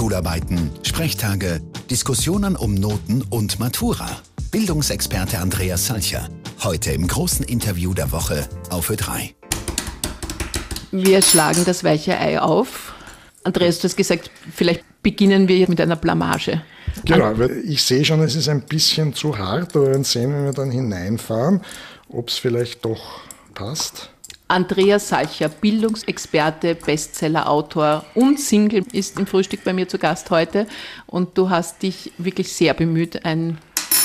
Schularbeiten, Sprechtage, Diskussionen um Noten und Matura. Bildungsexperte Andreas Salcher. Heute im großen Interview der Woche auf Ö3. Wir schlagen das weiche Ei auf. Andreas, du hast gesagt, vielleicht beginnen wir mit einer Blamage. Genau, weil ich sehe schon, es ist ein bisschen zu hart, aber wir werden sehen, wenn wir dann hineinfahren, ob es vielleicht doch passt. Andreas Salcher, Bildungsexperte, Bestsellerautor und Single, ist im Frühstück bei mir zu Gast heute. Und du hast dich wirklich sehr bemüht, ein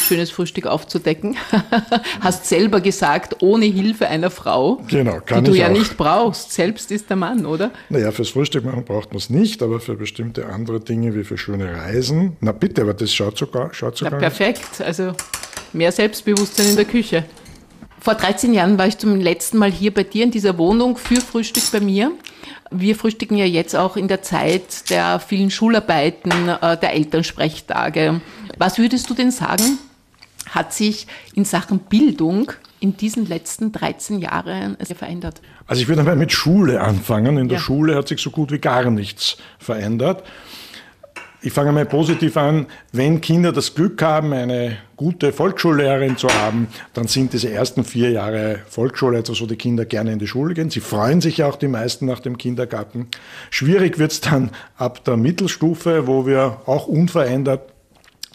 schönes Frühstück aufzudecken. Hast selber gesagt, ohne Hilfe einer Frau, genau, die du ja auch. nicht brauchst. Selbst ist der Mann, oder? Naja, fürs Frühstück machen braucht man es nicht, aber für bestimmte andere Dinge wie für schöne Reisen. Na bitte, aber das schaut sogar, schaut sogar. Na, perfekt, also mehr Selbstbewusstsein in der Küche. Vor 13 Jahren war ich zum letzten Mal hier bei dir in dieser Wohnung für Frühstück bei mir. Wir frühstücken ja jetzt auch in der Zeit der vielen Schularbeiten, äh, der Elternsprechtage. Was würdest du denn sagen, hat sich in Sachen Bildung in diesen letzten 13 Jahren verändert? Also ich würde mal mit Schule anfangen. In der ja. Schule hat sich so gut wie gar nichts verändert. Ich fange mal positiv an. Wenn Kinder das Glück haben, eine gute Volksschullehrerin zu haben, dann sind diese ersten vier Jahre Volksschule etwas, wo die Kinder gerne in die Schule gehen. Sie freuen sich auch die meisten nach dem Kindergarten. Schwierig wird es dann ab der Mittelstufe, wo wir auch unverändert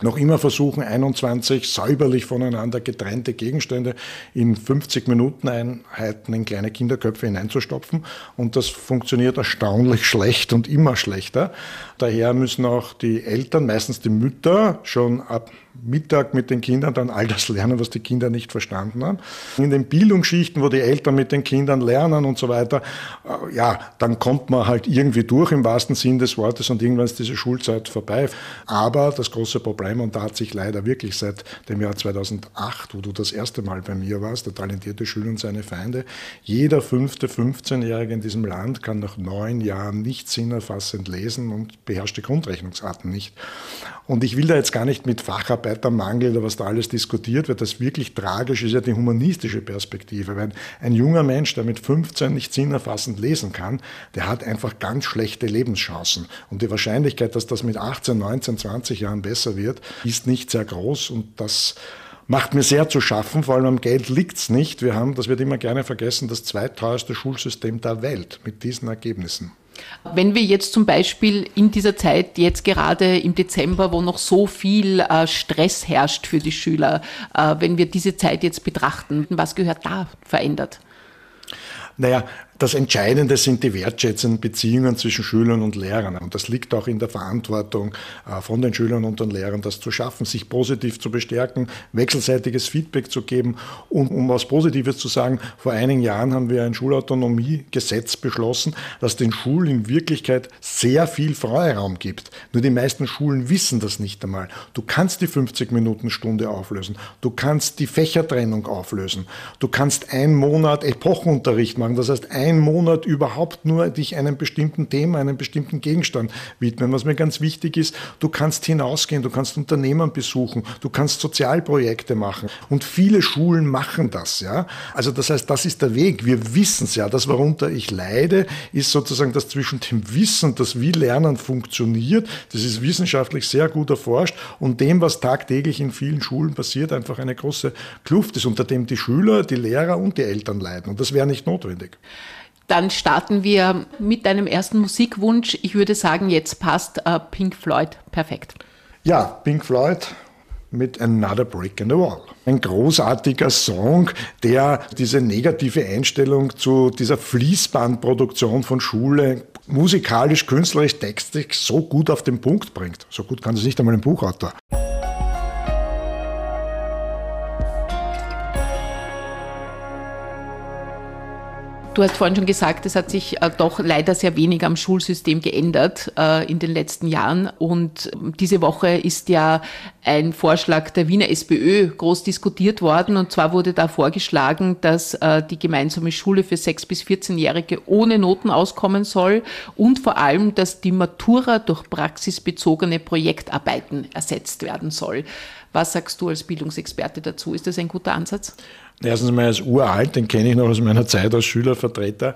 noch immer versuchen, 21 säuberlich voneinander getrennte Gegenstände in 50 Minuten Einheiten in kleine Kinderköpfe hineinzustopfen. Und das funktioniert erstaunlich schlecht und immer schlechter. Daher müssen auch die Eltern, meistens die Mütter, schon ab Mittag mit den Kindern dann all das lernen, was die Kinder nicht verstanden haben. In den Bildungsschichten, wo die Eltern mit den Kindern lernen und so weiter, äh, ja, dann kommt man halt irgendwie durch im wahrsten Sinn des Wortes und irgendwann ist diese Schulzeit vorbei. Aber das große Problem, und da hat sich leider wirklich seit dem Jahr 2008, wo du das erste Mal bei mir warst, der talentierte Schüler und seine Feinde, jeder fünfte 15-Jährige in diesem Land kann nach neun Jahren nicht sinnerfassend lesen und beherrscht die Grundrechnungsarten nicht. Und ich will da jetzt gar nicht mit Facharbeitermangel oder was da alles diskutiert wird. Das wirklich tragisch ist ja die humanistische Perspektive. Wenn ein junger Mensch, der mit 15 nicht sinnerfassend lesen kann, der hat einfach ganz schlechte Lebenschancen. Und die Wahrscheinlichkeit, dass das mit 18, 19, 20 Jahren besser wird, ist nicht sehr groß. Und das macht mir sehr zu schaffen, vor allem am Geld liegt es nicht. Wir haben, das wird immer gerne vergessen, das zweiteuerste Schulsystem der Welt mit diesen Ergebnissen. Wenn wir jetzt zum Beispiel in dieser Zeit, jetzt gerade im Dezember, wo noch so viel äh, Stress herrscht für die Schüler, äh, wenn wir diese Zeit jetzt betrachten, was gehört da verändert? Naja, das Entscheidende sind die wertschätzenden Beziehungen zwischen Schülern und Lehrern. Und das liegt auch in der Verantwortung äh, von den Schülern und den Lehrern, das zu schaffen, sich positiv zu bestärken, wechselseitiges Feedback zu geben. Und um was Positives zu sagen, vor einigen Jahren haben wir ein Schulautonomiegesetz beschlossen, das den Schulen in Wirklichkeit sehr viel Freiraum gibt. Nur die meisten Schulen wissen das nicht einmal. Du kannst die 50-Minuten-Stunde auflösen. Du kannst die Fächertrennung auflösen. Du kannst einen Monat Epochenunterricht machen. Das heißt, ein einen Monat überhaupt nur dich einem bestimmten Thema, einem bestimmten Gegenstand widmen. Was mir ganz wichtig ist, du kannst hinausgehen, du kannst Unternehmen besuchen, du kannst Sozialprojekte machen. Und viele Schulen machen das, ja. Also das heißt, das ist der Weg. Wir wissen es ja. Das, worunter ich leide, ist sozusagen das zwischen dem Wissen, das wie Lernen funktioniert, das ist wissenschaftlich sehr gut erforscht, und dem, was tagtäglich in vielen Schulen passiert, einfach eine große Kluft ist, unter dem die Schüler, die Lehrer und die Eltern leiden. Und das wäre nicht notwendig. Dann starten wir mit deinem ersten Musikwunsch. Ich würde sagen, jetzt passt uh, Pink Floyd perfekt. Ja, Pink Floyd mit Another Brick in the Wall. Ein großartiger Song, der diese negative Einstellung zu dieser Fließbandproduktion von Schule musikalisch, künstlerisch, textlich so gut auf den Punkt bringt. So gut kann es nicht einmal ein Buchautor. Du hast vorhin schon gesagt, es hat sich äh, doch leider sehr wenig am Schulsystem geändert äh, in den letzten Jahren. Und diese Woche ist ja ein Vorschlag der Wiener SPÖ groß diskutiert worden. Und zwar wurde da vorgeschlagen, dass äh, die gemeinsame Schule für 6- bis 14-Jährige ohne Noten auskommen soll und vor allem, dass die Matura durch praxisbezogene Projektarbeiten ersetzt werden soll. Was sagst du als Bildungsexperte dazu? Ist das ein guter Ansatz? Erstens mal als uralt, den kenne ich noch aus meiner Zeit als Schülervertreter.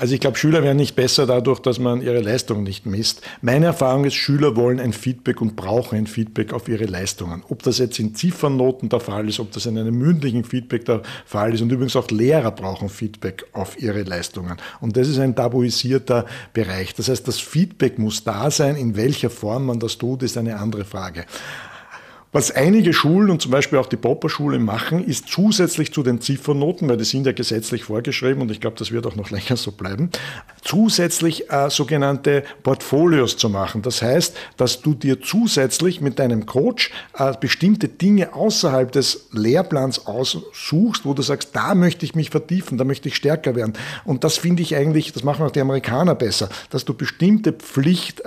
Also ich glaube, Schüler werden nicht besser dadurch, dass man ihre Leistung nicht misst. Meine Erfahrung ist, Schüler wollen ein Feedback und brauchen ein Feedback auf ihre Leistungen. Ob das jetzt in Ziffernnoten der Fall ist, ob das in einem mündlichen Feedback der Fall ist. Und übrigens auch Lehrer brauchen Feedback auf ihre Leistungen. Und das ist ein tabuisierter Bereich. Das heißt, das Feedback muss da sein. In welcher Form man das tut, ist eine andere Frage. Was einige Schulen und zum Beispiel auch die Popperschule machen, ist zusätzlich zu den Ziffernoten, weil die sind ja gesetzlich vorgeschrieben und ich glaube, das wird auch noch länger so bleiben, zusätzlich äh, sogenannte Portfolios zu machen. Das heißt, dass du dir zusätzlich mit deinem Coach äh, bestimmte Dinge außerhalb des Lehrplans aussuchst, wo du sagst, da möchte ich mich vertiefen, da möchte ich stärker werden. Und das finde ich eigentlich, das machen auch die Amerikaner besser, dass du bestimmte Pflicht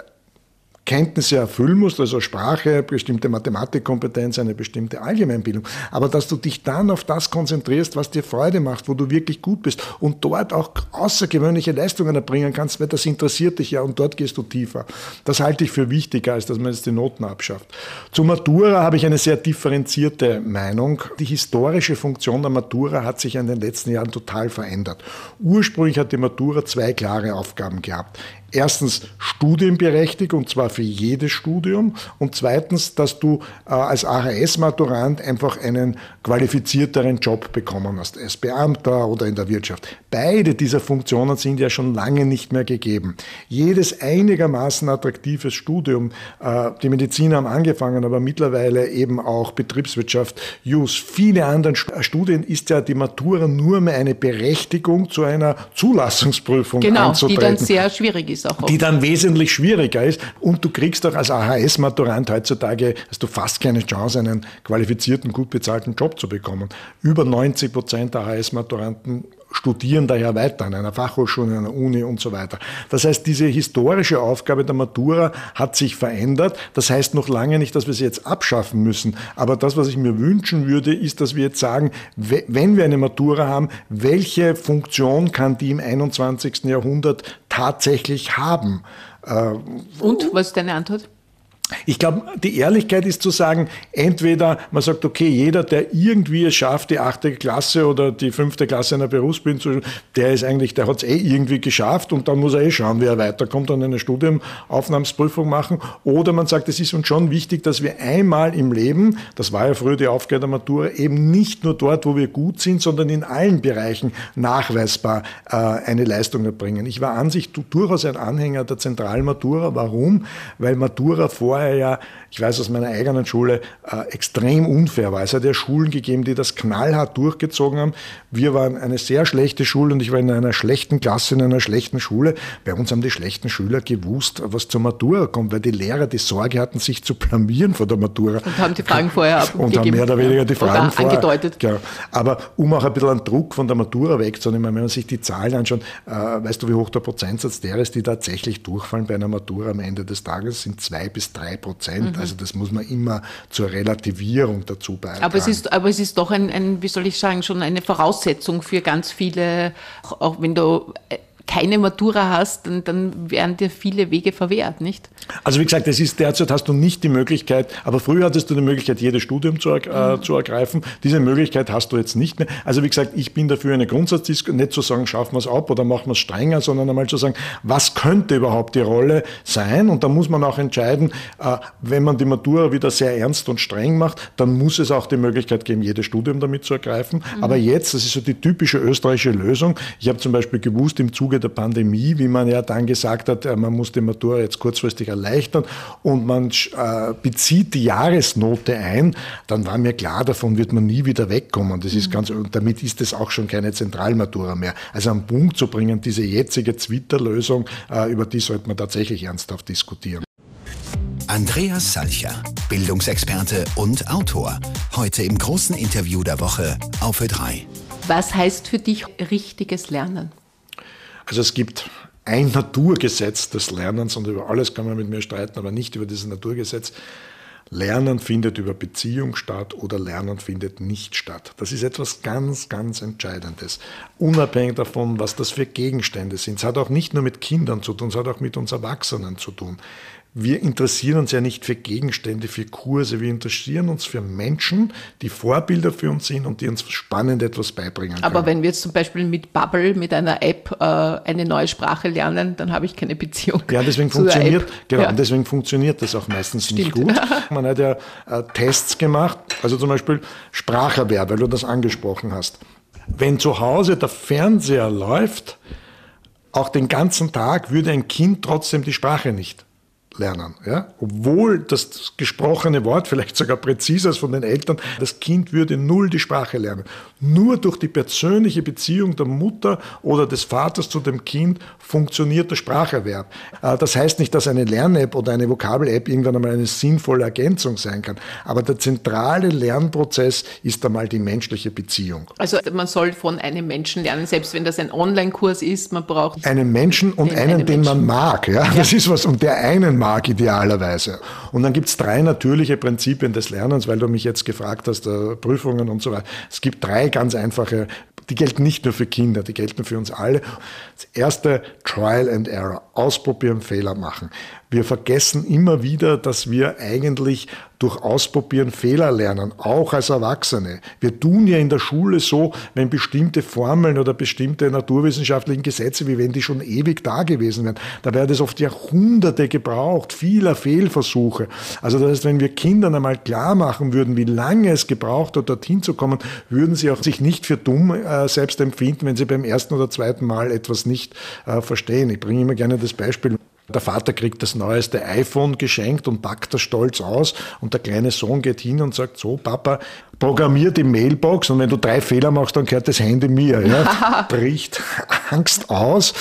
Kenntnisse erfüllen musst, also Sprache, bestimmte Mathematikkompetenz, eine bestimmte Allgemeinbildung, aber dass du dich dann auf das konzentrierst, was dir Freude macht, wo du wirklich gut bist und dort auch außergewöhnliche Leistungen erbringen kannst, weil das interessiert dich ja und dort gehst du tiefer. Das halte ich für wichtiger, als dass man jetzt die Noten abschafft. Zu Matura habe ich eine sehr differenzierte Meinung. Die historische Funktion der Matura hat sich in den letzten Jahren total verändert. Ursprünglich hat die Matura zwei klare Aufgaben gehabt erstens studienberechtigt und zwar für jedes Studium und zweitens, dass du äh, als AHS-Maturant einfach einen qualifizierteren Job bekommen hast, als Beamter oder in der Wirtschaft. Beide dieser Funktionen sind ja schon lange nicht mehr gegeben. Jedes einigermaßen attraktives Studium, äh, die Mediziner haben angefangen, aber mittlerweile eben auch Betriebswirtschaft, Jus, viele andere Studien ist ja die Matura nur mehr eine Berechtigung zu einer Zulassungsprüfung genau, anzutreten. Genau, die dann sehr schwierig ist auch. Die dann wesentlich schwieriger ist und du kriegst auch als AHS-Maturant heutzutage, hast du fast keine Chance, einen qualifizierten, gut bezahlten Job zu bekommen. Über 90 Prozent der AHS-Maturanten studieren daher weiter an einer Fachhochschule, an einer Uni und so weiter. Das heißt, diese historische Aufgabe der Matura hat sich verändert. Das heißt noch lange nicht, dass wir sie jetzt abschaffen müssen. Aber das, was ich mir wünschen würde, ist, dass wir jetzt sagen, wenn wir eine Matura haben, welche Funktion kann die im 21. Jahrhundert tatsächlich haben? Äh, und was ist deine Antwort? Ich glaube, die Ehrlichkeit ist zu sagen, entweder man sagt, okay, jeder, der irgendwie es schafft, die achte Klasse oder die fünfte Klasse einer Berufsbildung zu, der ist eigentlich, der hat es eh irgendwie geschafft und dann muss er eh schauen, wie er weiterkommt und eine Studienaufnahmsprüfung machen. Oder man sagt, es ist uns schon wichtig, dass wir einmal im Leben, das war ja früher die Aufgabe der Matura, eben nicht nur dort, wo wir gut sind, sondern in allen Bereichen nachweisbar äh, eine Leistung erbringen. Ich war an sich durchaus ein Anhänger der zentralen Matura. Warum? Weil Matura vorher vorher ja, ich weiß aus meiner eigenen Schule, äh, extrem unfair war. Es hat ja Schulen gegeben, die das knallhart durchgezogen haben. Wir waren eine sehr schlechte Schule und ich war in einer schlechten Klasse, in einer schlechten Schule. Bei uns haben die schlechten Schüler gewusst, was zur Matura kommt, weil die Lehrer die Sorge hatten, sich zu blamieren vor der Matura. Und haben die Fragen vorher abgegeben. Und haben mehr oder weniger die Fragen vorher angedeutet. Genau. Aber um auch ein bisschen einen Druck von der Matura wegzunehmen, wenn man sich die Zahlen anschaut, äh, weißt du, wie hoch der Prozentsatz der ist, die tatsächlich durchfallen bei einer Matura am Ende des Tages, sind zwei bis drei drei Prozent. Mhm. Also das muss man immer zur Relativierung dazu beitragen. Aber es ist, aber es ist doch ein, ein, wie soll ich sagen, schon eine Voraussetzung für ganz viele, auch wenn du äh, keine Matura hast, dann, dann werden dir viele Wege verwehrt, nicht? Also wie gesagt, es ist derzeit hast du nicht die Möglichkeit, aber früher hattest du die Möglichkeit, jedes Studium zu, äh, mhm. zu ergreifen. Diese Möglichkeit hast du jetzt nicht mehr. Also wie gesagt, ich bin dafür eine Grundsatzdiskussion, nicht zu sagen, schaffen wir es ab oder machen wir es strenger, sondern einmal zu sagen, was könnte überhaupt die Rolle sein? Und da muss man auch entscheiden, äh, wenn man die Matura wieder sehr ernst und streng macht, dann muss es auch die Möglichkeit geben, jedes Studium damit zu ergreifen. Mhm. Aber jetzt, das ist so die typische österreichische Lösung. Ich habe zum Beispiel gewusst, im Zuge der Pandemie, wie man ja dann gesagt hat, äh, man muss die Matura jetzt kurzfristig erleichtern und man äh, bezieht die Jahresnote ein, dann war mir klar, davon wird man nie wieder wegkommen. Das ist mhm. ganz, und damit ist es auch schon keine Zentralmatura mehr. Also am Punkt zu bringen, diese jetzige Twitter-Lösung, äh, über die sollte man tatsächlich ernsthaft diskutieren. Andreas Salcher, Bildungsexperte und Autor. Heute im großen Interview der Woche auf Ö3. Was heißt für dich richtiges Lernen? Also es gibt ein Naturgesetz des Lernens und über alles kann man mit mir streiten, aber nicht über dieses Naturgesetz. Lernen findet über Beziehung statt oder Lernen findet nicht statt. Das ist etwas ganz, ganz Entscheidendes. Unabhängig davon, was das für Gegenstände sind. Es hat auch nicht nur mit Kindern zu tun, es hat auch mit uns Erwachsenen zu tun. Wir interessieren uns ja nicht für Gegenstände, für Kurse, wir interessieren uns für Menschen, die Vorbilder für uns sind und die uns spannend etwas beibringen können. Aber wenn wir jetzt zum Beispiel mit Bubble, mit einer App äh, eine neue Sprache lernen, dann habe ich keine Beziehung. Ja, deswegen funktioniert, genau, ja. deswegen funktioniert das auch meistens Stimmt. nicht gut. Man hat ja äh, Tests gemacht, also zum Beispiel Spracherwerb, weil du das angesprochen hast. Wenn zu Hause der Fernseher läuft, auch den ganzen Tag würde ein Kind trotzdem die Sprache nicht lernen. Ja? Obwohl das gesprochene Wort vielleicht sogar präziser ist von den Eltern, das Kind würde null die Sprache lernen. Nur durch die persönliche Beziehung der Mutter oder des Vaters zu dem Kind funktioniert der Spracherwerb. Äh, das heißt nicht, dass eine Lern-App oder eine Vokabel-App irgendwann einmal eine sinnvolle Ergänzung sein kann. Aber der zentrale Lernprozess ist einmal die menschliche Beziehung. Also man soll von einem Menschen lernen, selbst wenn das ein Online-Kurs ist, man braucht einen Menschen und einen, einen den Menschen. man mag. Ja? Das ist was, um der einen mag idealerweise. Und dann gibt es drei natürliche Prinzipien des Lernens, weil du mich jetzt gefragt hast, äh, Prüfungen und so weiter. Es gibt drei ganz einfache, die gelten nicht nur für Kinder, die gelten für uns alle. Das erste, Trial and Error, ausprobieren, Fehler machen. Wir vergessen immer wieder, dass wir eigentlich durch Ausprobieren Fehler lernen, auch als Erwachsene. Wir tun ja in der Schule so, wenn bestimmte Formeln oder bestimmte naturwissenschaftlichen Gesetze, wie wenn die schon ewig da gewesen wären, da wäre das oft Jahrhunderte gebraucht, vieler Fehlversuche. Also das heißt, wenn wir Kindern einmal klar machen würden, wie lange es gebraucht hat, dorthin zu kommen, würden sie auch sich nicht für dumm äh, selbst empfinden, wenn sie beim ersten oder zweiten Mal etwas nicht äh, verstehen. Ich bringe immer gerne das Beispiel. Der Vater kriegt das neueste iPhone geschenkt und packt das stolz aus. Und der kleine Sohn geht hin und sagt, so Papa, programmier die Mailbox und wenn du drei Fehler machst, dann gehört das Handy mir. Ja? Bricht Angst aus.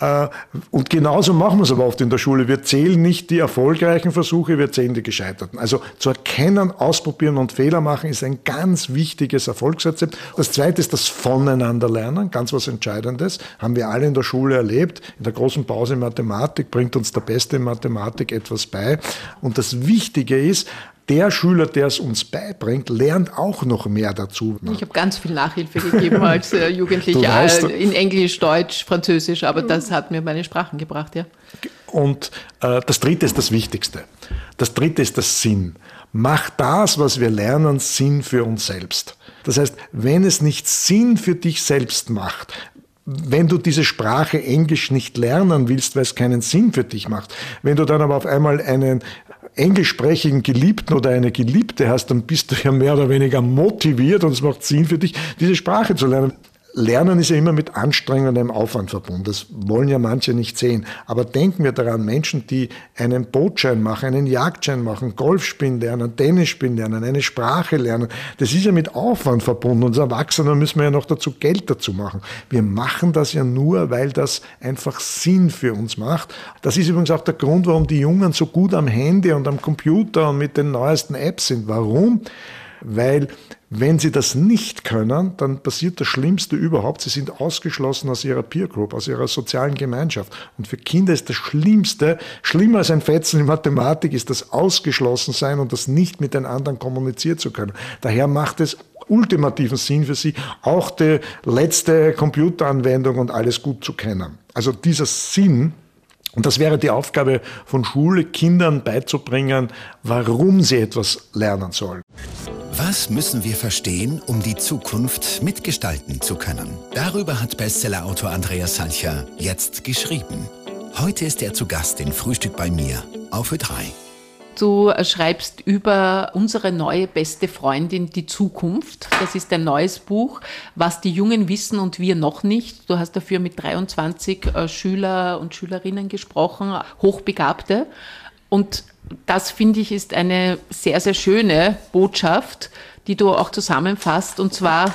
Äh, und genauso machen wir es aber oft in der Schule. Wir zählen nicht die erfolgreichen Versuche, wir zählen die gescheiterten. Also zu erkennen, ausprobieren und Fehler machen ist ein ganz wichtiges Erfolgsrezept. Das zweite ist das Voneinanderlernen, ganz was Entscheidendes. Haben wir alle in der Schule erlebt. In der großen Pause in Mathematik bringt uns der Beste in Mathematik etwas bei. Und das Wichtige ist, der Schüler, der es uns beibringt, lernt auch noch mehr dazu. Ich habe ganz viel Nachhilfe gegeben als äh, Jugendlicher äh, in Englisch, Deutsch, Französisch, aber das hat mir meine Sprachen gebracht, ja. Und äh, das Dritte ist das Wichtigste. Das Dritte ist das Sinn. Mach das, was wir lernen, Sinn für uns selbst. Das heißt, wenn es nicht Sinn für dich selbst macht, wenn du diese Sprache Englisch nicht lernen willst, weil es keinen Sinn für dich macht, wenn du dann aber auf einmal einen englischsprachigen Geliebten oder eine Geliebte hast, dann bist du ja mehr oder weniger motiviert und es macht Sinn für dich, diese Sprache zu lernen. Lernen ist ja immer mit anstrengendem Aufwand verbunden. Das wollen ja manche nicht sehen. Aber denken wir daran, Menschen, die einen Bootschein machen, einen Jagdschein machen, Golf spielen lernen, Tennis spielen lernen, eine Sprache lernen, das ist ja mit Aufwand verbunden. Und als Erwachsene müssen wir ja noch dazu Geld dazu machen. Wir machen das ja nur, weil das einfach Sinn für uns macht. Das ist übrigens auch der Grund, warum die Jungen so gut am Handy und am Computer und mit den neuesten Apps sind. Warum? Weil wenn sie das nicht können, dann passiert das Schlimmste überhaupt. Sie sind ausgeschlossen aus ihrer Peer Group, aus ihrer sozialen Gemeinschaft. Und für Kinder ist das Schlimmste, schlimmer als ein Fetzen in Mathematik, ist das Ausgeschlossensein und das nicht mit den anderen kommunizieren zu können. Daher macht es ultimativen Sinn für sie, auch die letzte Computeranwendung und alles gut zu kennen. Also dieser Sinn, und das wäre die Aufgabe von Schule, Kindern beizubringen, warum sie etwas lernen sollen. Was müssen wir verstehen, um die Zukunft mitgestalten zu können? Darüber hat Bestsellerautor Andreas Salcher jetzt geschrieben. Heute ist er zu Gast in Frühstück bei mir auf Ö3. Du schreibst über unsere neue beste Freundin die Zukunft. Das ist ein neues Buch, was die Jungen wissen und wir noch nicht. Du hast dafür mit 23 äh, Schüler und Schülerinnen gesprochen, Hochbegabte. Und das finde ich ist eine sehr, sehr schöne Botschaft, die du auch zusammenfasst. Und zwar,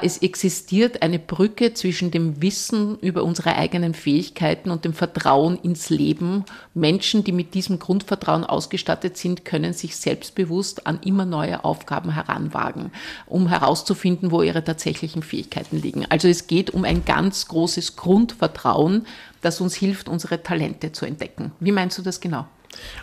es existiert eine Brücke zwischen dem Wissen über unsere eigenen Fähigkeiten und dem Vertrauen ins Leben. Menschen, die mit diesem Grundvertrauen ausgestattet sind, können sich selbstbewusst an immer neue Aufgaben heranwagen, um herauszufinden, wo ihre tatsächlichen Fähigkeiten liegen. Also es geht um ein ganz großes Grundvertrauen, das uns hilft, unsere Talente zu entdecken. Wie meinst du das genau?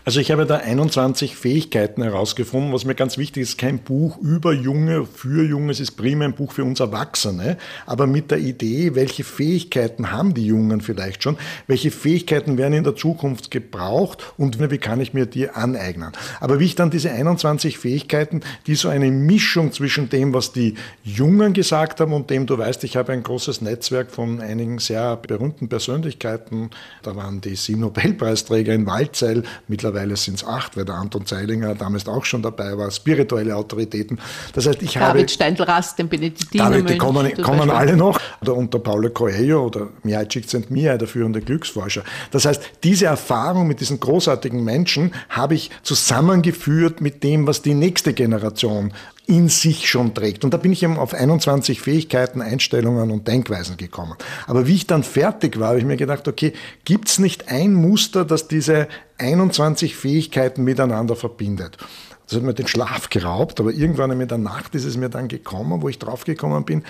Also ich habe da 21 Fähigkeiten herausgefunden, was mir ganz wichtig ist, kein Buch über Junge, für Junge, es ist primär ein Buch für uns Erwachsene, aber mit der Idee, welche Fähigkeiten haben die Jungen vielleicht schon, welche Fähigkeiten werden in der Zukunft gebraucht? Und wie kann ich mir die aneignen. Aber wie ich dann diese 21 Fähigkeiten, die so eine Mischung zwischen dem, was die Jungen gesagt haben und dem, du weißt, ich habe ein großes Netzwerk von einigen sehr berühmten Persönlichkeiten, da waren die sieben Nobelpreisträger in Waldzell, mittlerweile sind es acht, weil der Anton Zeilinger damals auch schon dabei war, spirituelle Autoritäten. Das heißt, ich David habe... David Steindl-Rast, den Benediktiner. David, die kommen, kommen alle noch. Oder unter Paulo Coelho oder Mihai Csikszentmihalyi, der führende Glücksforscher. Das heißt, diese Erfahrung mit diesen großartigen Menschen habe ich zusammengeführt mit dem, was die nächste Generation in sich schon trägt. Und da bin ich eben auf 21 Fähigkeiten, Einstellungen und Denkweisen gekommen. Aber wie ich dann fertig war, habe ich mir gedacht, okay, gibt es nicht ein Muster, das diese 21 Fähigkeiten miteinander verbindet? Das hat mir den Schlaf geraubt, aber irgendwann in der Nacht ist es mir dann gekommen, wo ich draufgekommen bin,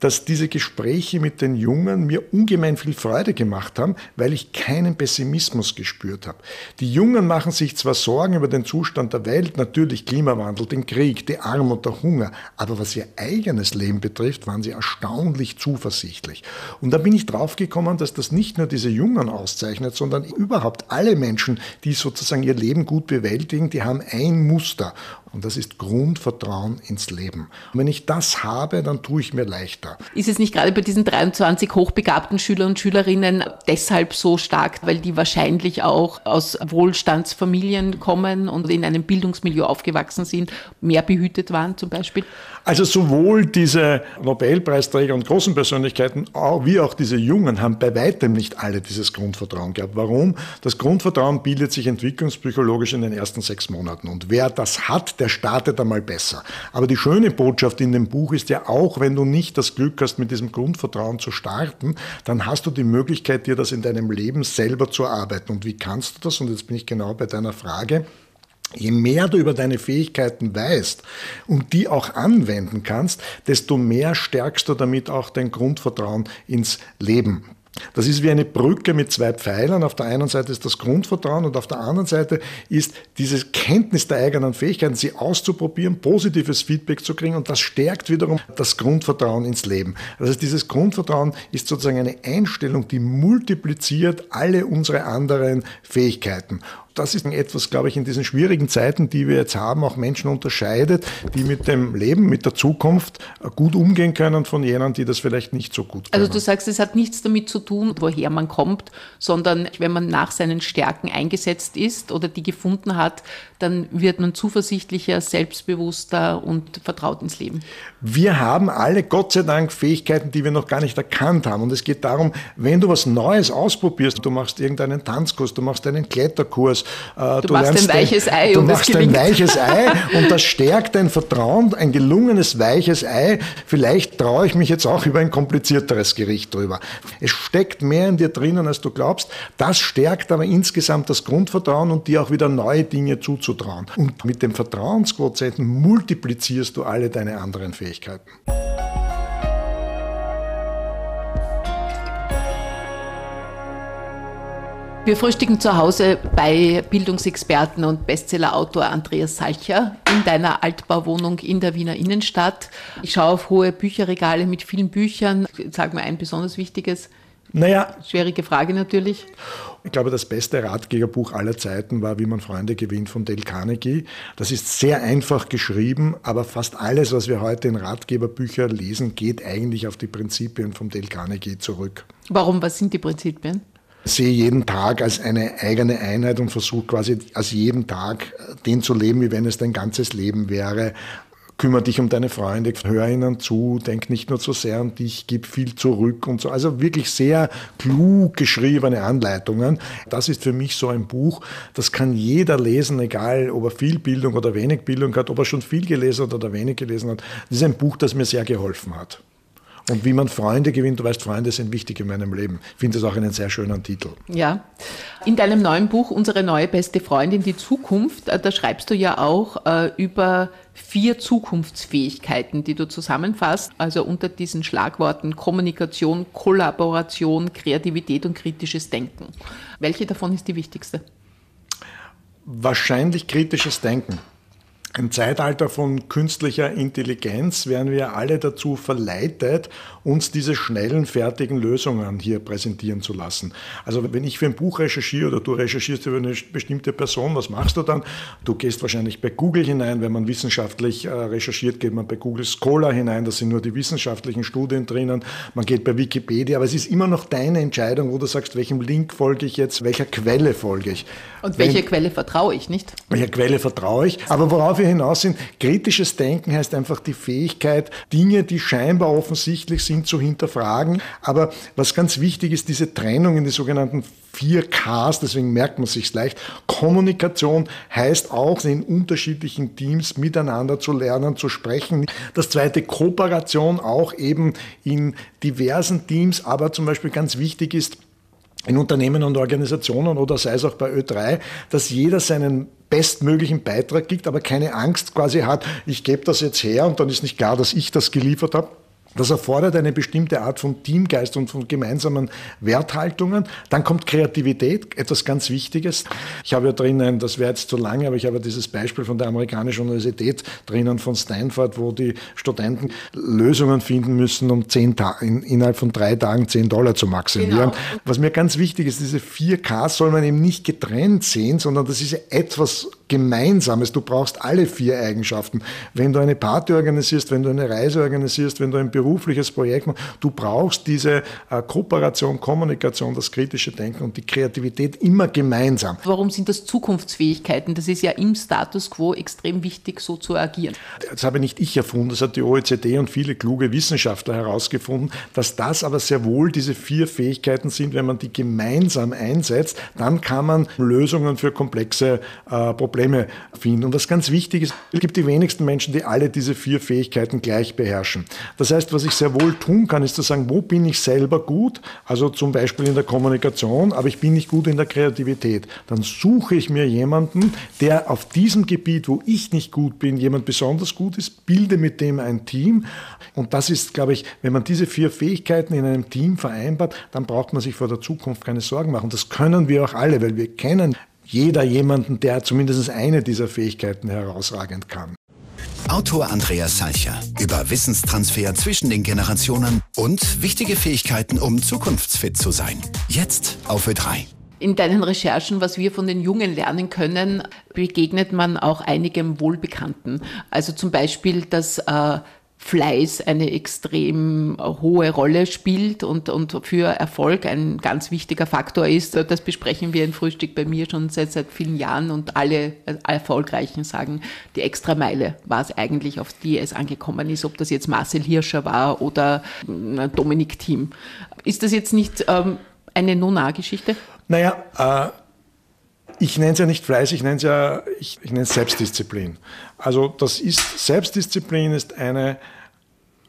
dass diese Gespräche mit den Jungen mir ungemein viel Freude gemacht haben, weil ich keinen Pessimismus gespürt habe. Die Jungen machen sich zwar Sorgen über den Zustand der Welt, natürlich Klimawandel, den Krieg, die Armut, der Hunger, aber was ihr eigenes Leben betrifft, waren sie erstaunlich zuversichtlich. Und da bin ich draufgekommen, dass das nicht nur diese Jungen auszeichnet, sondern überhaupt alle Menschen, die sozusagen ihr Leben gut bewältigen, die haben ein Muster. Und das ist Grundvertrauen ins Leben. Und wenn ich das habe, dann tue ich mir leichter. Ist es nicht gerade bei diesen 23 hochbegabten Schüler und Schülerinnen deshalb so stark, weil die wahrscheinlich auch aus Wohlstandsfamilien kommen und in einem Bildungsmilieu aufgewachsen sind, mehr behütet waren zum Beispiel? Also sowohl diese Nobelpreisträger und großen Persönlichkeiten wie auch diese Jungen haben bei weitem nicht alle dieses Grundvertrauen gehabt. Warum? Das Grundvertrauen bildet sich entwicklungspsychologisch in den ersten sechs Monaten. Und wer das hat, der startet einmal besser. Aber die schöne Botschaft in dem Buch ist ja auch, wenn du nicht das Glück hast, mit diesem Grundvertrauen zu starten, dann hast du die Möglichkeit, dir das in deinem Leben selber zu erarbeiten. Und wie kannst du das? Und jetzt bin ich genau bei deiner Frage. Je mehr du über deine Fähigkeiten weißt und die auch anwenden kannst, desto mehr stärkst du damit auch dein Grundvertrauen ins Leben. Das ist wie eine Brücke mit zwei Pfeilern. Auf der einen Seite ist das Grundvertrauen und auf der anderen Seite ist diese Kenntnis der eigenen Fähigkeiten, sie auszuprobieren, positives Feedback zu kriegen und das stärkt wiederum das Grundvertrauen ins Leben. Das heißt, dieses Grundvertrauen ist sozusagen eine Einstellung, die multipliziert alle unsere anderen Fähigkeiten das ist etwas, glaube ich, in diesen schwierigen Zeiten, die wir jetzt haben, auch Menschen unterscheidet, die mit dem Leben, mit der Zukunft gut umgehen können von jenen, die das vielleicht nicht so gut können. Also du sagst, es hat nichts damit zu tun, woher man kommt, sondern wenn man nach seinen Stärken eingesetzt ist oder die gefunden hat, dann wird man zuversichtlicher, selbstbewusster und vertraut ins Leben. Wir haben alle Gott sei Dank Fähigkeiten, die wir noch gar nicht erkannt haben. Und es geht darum, wenn du was Neues ausprobierst, du machst irgendeinen Tanzkurs, du machst einen Kletterkurs, äh, du, du machst ein weiches Ei du und machst ein weiches Ei und das stärkt dein Vertrauen, ein gelungenes weiches Ei. Vielleicht traue ich mich jetzt auch über ein komplizierteres Gericht drüber. Es steckt mehr in dir drinnen, als du glaubst. Das stärkt aber insgesamt das Grundvertrauen und dir auch wieder neue Dinge zuzutrauen. Und mit dem Vertrauensquotienten multiplizierst du alle deine anderen Fähigkeiten. Wir frühstücken zu Hause bei Bildungsexperten und Bestsellerautor Andreas Salcher in deiner Altbauwohnung in der Wiener Innenstadt. Ich schaue auf hohe Bücherregale mit vielen Büchern. Sag mir ein besonders wichtiges. Naja. Schwierige Frage natürlich. Ich glaube, das beste Ratgeberbuch aller Zeiten war Wie man Freunde gewinnt von Dale Carnegie. Das ist sehr einfach geschrieben, aber fast alles, was wir heute in Ratgeberbüchern lesen, geht eigentlich auf die Prinzipien von Dale Carnegie zurück. Warum? Was sind die Prinzipien? sehe jeden Tag als eine eigene Einheit und versuche quasi als jeden Tag den zu leben, wie wenn es dein ganzes Leben wäre. Kümmere dich um deine Freunde, hör ihnen zu, denk nicht nur zu sehr an dich, gib viel zurück und so. Also wirklich sehr klug geschriebene Anleitungen. Das ist für mich so ein Buch, das kann jeder lesen, egal ob er viel Bildung oder wenig Bildung hat, ob er schon viel gelesen hat oder wenig gelesen hat. Das ist ein Buch, das mir sehr geholfen hat. Und wie man Freunde gewinnt, du weißt, Freunde sind wichtig in meinem Leben. Ich finde das auch einen sehr schönen Titel. Ja. In deinem neuen Buch, Unsere neue beste Freundin, die Zukunft, äh, da schreibst du ja auch äh, über vier Zukunftsfähigkeiten, die du zusammenfasst. Also unter diesen Schlagworten Kommunikation, Kollaboration, Kreativität und kritisches Denken. Welche davon ist die wichtigste? Wahrscheinlich kritisches Denken. Im Zeitalter von künstlicher Intelligenz werden wir alle dazu verleitet, uns diese schnellen, fertigen Lösungen hier präsentieren zu lassen. Also wenn ich für ein Buch recherchiere oder du recherchierst über eine bestimmte Person, was machst du dann? Du gehst wahrscheinlich bei Google hinein, wenn man wissenschaftlich äh, recherchiert, geht man bei Google Scholar hinein, da sind nur die wissenschaftlichen Studien drinnen, man geht bei Wikipedia, aber es ist immer noch deine Entscheidung, wo du sagst, welchem Link folge ich jetzt, welcher Quelle folge ich. Und welcher Quelle vertraue ich, nicht? Welcher Quelle vertraue ich? Aber worauf ich hinaus sind, kritisches Denken heißt einfach die Fähigkeit, Dinge, die scheinbar offensichtlich sind, zu hinterfragen. Aber was ganz wichtig ist, diese Trennung in die sogenannten vier Ks, deswegen merkt man sich leicht. Kommunikation heißt auch, in unterschiedlichen Teams miteinander zu lernen, zu sprechen. Das zweite, Kooperation auch eben in diversen Teams, aber zum Beispiel ganz wichtig ist, in Unternehmen und Organisationen oder sei es auch bei Ö3, dass jeder seinen bestmöglichen Beitrag gibt, aber keine Angst quasi hat, ich gebe das jetzt her und dann ist nicht klar, dass ich das geliefert habe das erfordert eine bestimmte Art von Teamgeist und von gemeinsamen Werthaltungen. Dann kommt Kreativität, etwas ganz Wichtiges. Ich habe ja drinnen, das wäre jetzt zu lange, aber ich habe dieses Beispiel von der amerikanischen Universität drinnen von Stanford, wo die Studenten Lösungen finden müssen, um zehn in, innerhalb von drei Tagen zehn Dollar zu maximieren. Genau. Was mir ganz wichtig ist, diese vier Ks soll man eben nicht getrennt sehen, sondern das ist etwas Gemeinsames. Du brauchst alle vier Eigenschaften. Wenn du eine Party organisierst, wenn du eine Reise organisierst, wenn du ein berufliches Projekt du brauchst diese äh, Kooperation, Kommunikation, das kritische Denken und die Kreativität immer gemeinsam. Warum sind das Zukunftsfähigkeiten? Das ist ja im Status quo extrem wichtig, so zu agieren. Das habe nicht ich erfunden, das hat die OECD und viele kluge Wissenschaftler herausgefunden, dass das aber sehr wohl diese vier Fähigkeiten sind, wenn man die gemeinsam einsetzt, dann kann man Lösungen für komplexe äh, Probleme Probleme finden. Und was ganz wichtig ist, es gibt die wenigsten Menschen, die alle diese vier Fähigkeiten gleich beherrschen. Das heißt, was ich sehr wohl tun kann, ist zu sagen, wo bin ich selber gut? Also zum Beispiel in der Kommunikation, aber ich bin nicht gut in der Kreativität. Dann suche ich mir jemanden, der auf diesem Gebiet, wo ich nicht gut bin, jemand besonders gut ist, bilde mit dem ein Team. Und das ist, glaube ich, wenn man diese vier Fähigkeiten in einem Team vereinbart, dann braucht man sich vor der Zukunft keine Sorgen machen. Das können wir auch alle, weil wir kennen jeder jemanden, der zumindest eine dieser Fähigkeiten herausragend kann. Autor Andreas Salcher über Wissenstransfer zwischen den Generationen und wichtige Fähigkeiten, um zukunftsfit zu sein. Jetzt auf Ö3. In deinen Recherchen, was wir von den Jungen lernen können, begegnet man auch einigem Wohlbekannten. Also zum Beispiel, dass äh, Fleiß eine extrem hohe Rolle spielt und, und für Erfolg ein ganz wichtiger Faktor ist. Das besprechen wir im Frühstück bei mir schon seit, seit vielen Jahren und alle Erfolgreichen sagen, die Extrameile war es eigentlich, auf die es angekommen ist, ob das jetzt Marcel Hirscher war oder Dominik Thiem. Ist das jetzt nicht ähm, eine Nona-Geschichte? Naja, äh ich nenne es ja nicht Fleiß, ich nenne es ja, ich, ich nenne Selbstdisziplin. Also das ist, Selbstdisziplin ist eine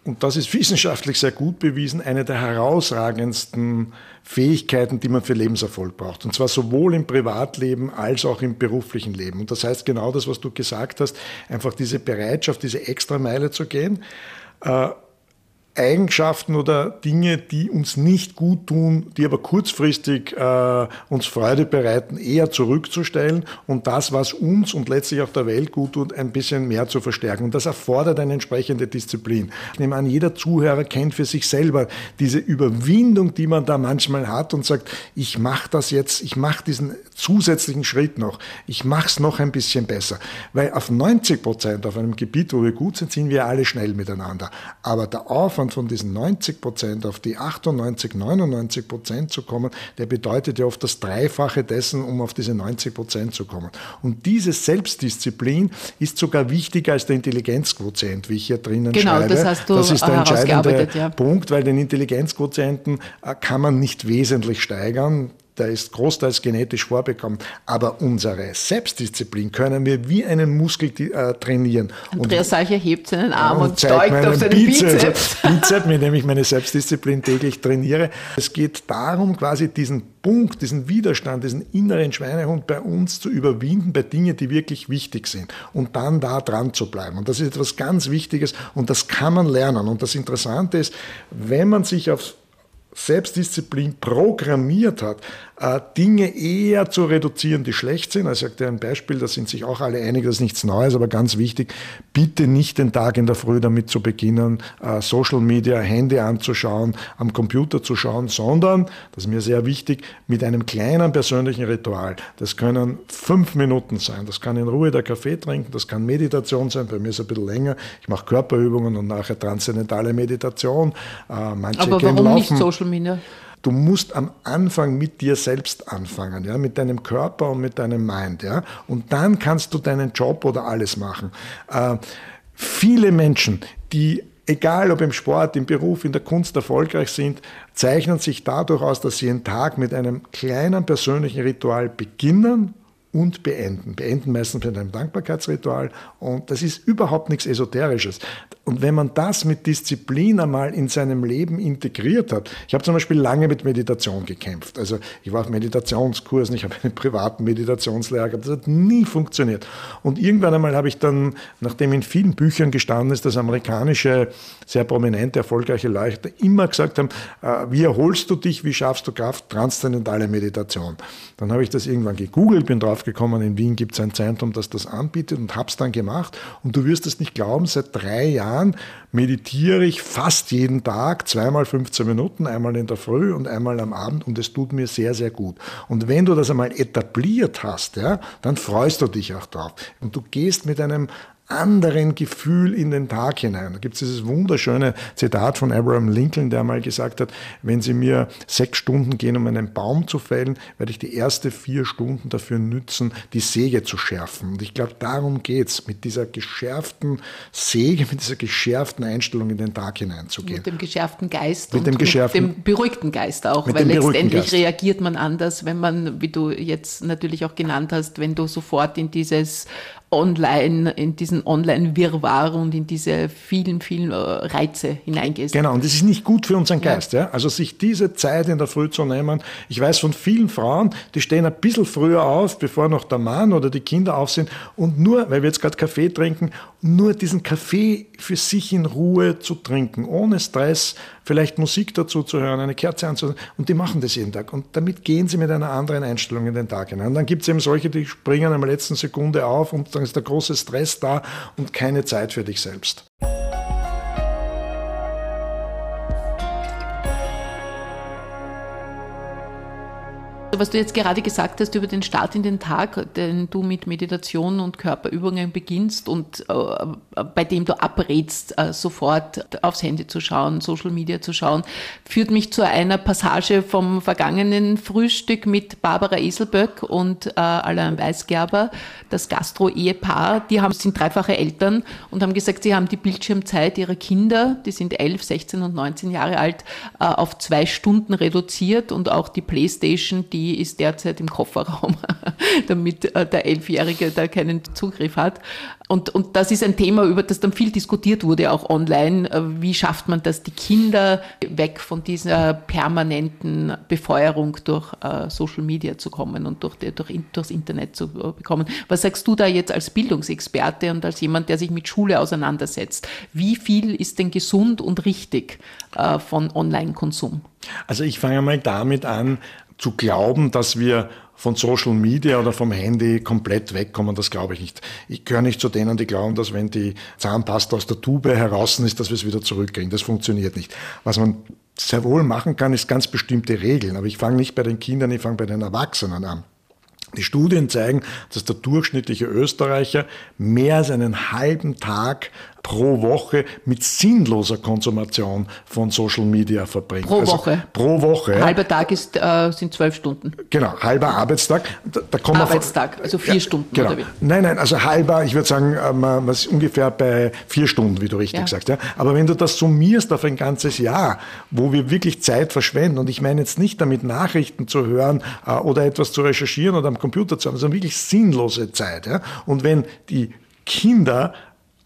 und das ist wissenschaftlich sehr gut bewiesen, eine der herausragendsten Fähigkeiten, die man für Lebenserfolg braucht. Und zwar sowohl im Privatleben als auch im beruflichen Leben. Und das heißt genau das, was du gesagt hast, einfach diese Bereitschaft, diese Extrameile zu gehen. Äh, Eigenschaften oder Dinge, die uns nicht gut tun, die aber kurzfristig äh, uns Freude bereiten, eher zurückzustellen und das, was uns und letztlich auch der Welt gut tut, ein bisschen mehr zu verstärken. Und das erfordert eine entsprechende Disziplin. Ich nehme an, jeder Zuhörer kennt für sich selber diese Überwindung, die man da manchmal hat und sagt, ich mache das jetzt, ich mache diesen zusätzlichen Schritt noch, ich mache es noch ein bisschen besser. Weil auf 90 Prozent auf einem Gebiet, wo wir gut sind, sind wir alle schnell miteinander. Aber der Aufwand Aufwand von diesen 90 Prozent auf die 98, 99 Prozent zu kommen, der bedeutet ja oft das Dreifache dessen, um auf diese 90 Prozent zu kommen. Und diese Selbstdisziplin ist sogar wichtiger als der Intelligenzquotient, wie ich hier drinnen genau, schreibe. Das, hast du das ist der entscheidende ja. Punkt, weil den Intelligenzquotienten äh, kann man nicht wesentlich steigern der ist großteils genetisch vorbekommen. Aber unsere Selbstdisziplin können wir wie einen Muskel äh, trainieren. Andreas Salcher hebt seinen Arm und, und steugt auf seinen Bizeps. Bizeps, Bizeps mit dem ich meine Selbstdisziplin täglich trainiere. Es geht darum, quasi diesen Punkt, diesen Widerstand, diesen inneren Schweinehund bei uns zu überwinden, bei Dingen, die wirklich wichtig sind und dann da dran zu bleiben. Und das ist etwas ganz Wichtiges und das kann man lernen. Und das Interessante ist, wenn man sich auf Selbstdisziplin programmiert hat, äh, Dinge eher zu reduzieren, die schlecht sind. Also ich sagte ein Beispiel, da sind sich auch alle einig, das ist nichts Neues, aber ganz wichtig, bitte nicht den Tag in der Früh damit zu beginnen, äh, Social Media, Handy anzuschauen, am Computer zu schauen, sondern, das ist mir sehr wichtig, mit einem kleinen persönlichen Ritual. Das können fünf Minuten sein, das kann in Ruhe der Kaffee trinken, das kann Meditation sein, bei mir ist es ein bisschen länger, ich mache Körperübungen und nachher transzendentale Meditation. Äh, manche aber warum laufen. nicht Social Media? Du musst am Anfang mit dir selbst anfangen, ja, mit deinem Körper und mit deinem Mind, ja, und dann kannst du deinen Job oder alles machen. Äh, viele Menschen, die egal ob im Sport, im Beruf, in der Kunst erfolgreich sind, zeichnen sich dadurch aus, dass sie einen Tag mit einem kleinen persönlichen Ritual beginnen und beenden. Beenden meistens mit einem Dankbarkeitsritual und das ist überhaupt nichts Esoterisches. Und wenn man das mit Disziplin einmal in seinem Leben integriert hat, ich habe zum Beispiel lange mit Meditation gekämpft. Also ich war auf Meditationskursen, ich habe einen privaten Meditationslehrer gehabt, das hat nie funktioniert. Und irgendwann einmal habe ich dann, nachdem in vielen Büchern gestanden ist, dass amerikanische, sehr prominente, erfolgreiche Leute immer gesagt haben, äh, wie erholst du dich, wie schaffst du Kraft, transzendentale Meditation. Dann habe ich das irgendwann gegoogelt, bin draufgekommen, in Wien gibt es ein Zentrum, das das anbietet und habe es dann gemacht. Und du wirst es nicht glauben, seit drei Jahren meditiere ich fast jeden Tag, zweimal 15 Minuten, einmal in der Früh und einmal am Abend und es tut mir sehr, sehr gut. Und wenn du das einmal etabliert hast, ja, dann freust du dich auch drauf. Und du gehst mit einem anderen Gefühl in den Tag hinein. Da gibt es dieses wunderschöne Zitat von Abraham Lincoln, der mal gesagt hat, wenn Sie mir sechs Stunden gehen, um einen Baum zu fällen, werde ich die erste vier Stunden dafür nützen, die Säge zu schärfen. Und ich glaube, darum geht's, mit dieser geschärften Säge, mit dieser geschärften Einstellung in den Tag hineinzugehen. Mit dem geschärften Geist mit und dem geschärften, mit dem beruhigten Geist auch, weil letztendlich Geist. reagiert man anders, wenn man, wie du jetzt natürlich auch genannt hast, wenn du sofort in dieses Online, in diesen Online-Wirrwarr und in diese vielen, vielen äh, Reize hineingehst. Genau, und das ist nicht gut für unseren Geist. Ja. ja. Also sich diese Zeit in der Früh zu nehmen. Ich weiß von vielen Frauen, die stehen ein bisschen früher auf, bevor noch der Mann oder die Kinder auf sind und nur, weil wir jetzt gerade Kaffee trinken, nur diesen Kaffee für sich in Ruhe zu trinken, ohne Stress, vielleicht Musik dazu zu hören, eine Kerze anzuhören. Und die machen das jeden Tag. Und damit gehen sie mit einer anderen Einstellung in den Tag hinein. Und dann gibt es eben solche, die springen in der letzten Sekunde auf und dann ist der große Stress da und keine Zeit für dich selbst. Was du jetzt gerade gesagt hast über den Start in den Tag, den du mit Meditation und Körperübungen beginnst und äh, bei dem du abrätst, äh, sofort aufs Handy zu schauen, Social Media zu schauen, führt mich zu einer Passage vom vergangenen Frühstück mit Barbara Eselböck und äh, Alain Weisgerber, das Gastro-Ehepaar. Die haben, sind dreifache Eltern und haben gesagt, sie haben die Bildschirmzeit ihrer Kinder, die sind 11, 16 und 19 Jahre alt, äh, auf zwei Stunden reduziert und auch die Playstation, die ist derzeit im Kofferraum, damit äh, der Elfjährige da keinen Zugriff hat. Und, und das ist ein Thema, über das dann viel diskutiert wurde, auch online. Äh, wie schafft man das, die Kinder weg von dieser permanenten Befeuerung durch uh, Social Media zu kommen und durch, durch, durchs Internet zu bekommen? Was sagst du da jetzt als Bildungsexperte und als jemand, der sich mit Schule auseinandersetzt? Wie viel ist denn gesund und richtig von Online-Konsum? Also ich fange mal damit an, zu glauben, dass wir von Social Media oder vom Handy komplett wegkommen, das glaube ich nicht. Ich gehöre nicht zu denen, die glauben, dass wenn die Zahnpasta aus der Tube heraus ist, dass wir es wieder zurückkriegen. Das funktioniert nicht. Was man sehr wohl machen kann, ist ganz bestimmte Regeln. Aber ich fange nicht bei den Kindern, ich fange bei den Erwachsenen an. Die Studien zeigen, dass der durchschnittliche Österreicher mehr als einen halben Tag pro Woche mit sinnloser Konsumation von Social Media verbringt. Pro also Woche? Pro Woche. Halber Tag ist, äh, sind zwölf Stunden. Genau, halber Arbeitstag. Da, da kommt Arbeitstag, von, also vier ja, Stunden genau. oder wie? Nein, nein, also halber, ich würde sagen, man, man ist ungefähr bei vier Stunden, wie du richtig ja. sagst. Ja? Aber wenn du das summierst auf ein ganzes Jahr, wo wir wirklich Zeit verschwenden, und ich meine jetzt nicht damit Nachrichten zu hören äh, oder etwas zu recherchieren oder am Computer zu haben, sondern wirklich sinnlose Zeit. Ja? Und wenn die Kinder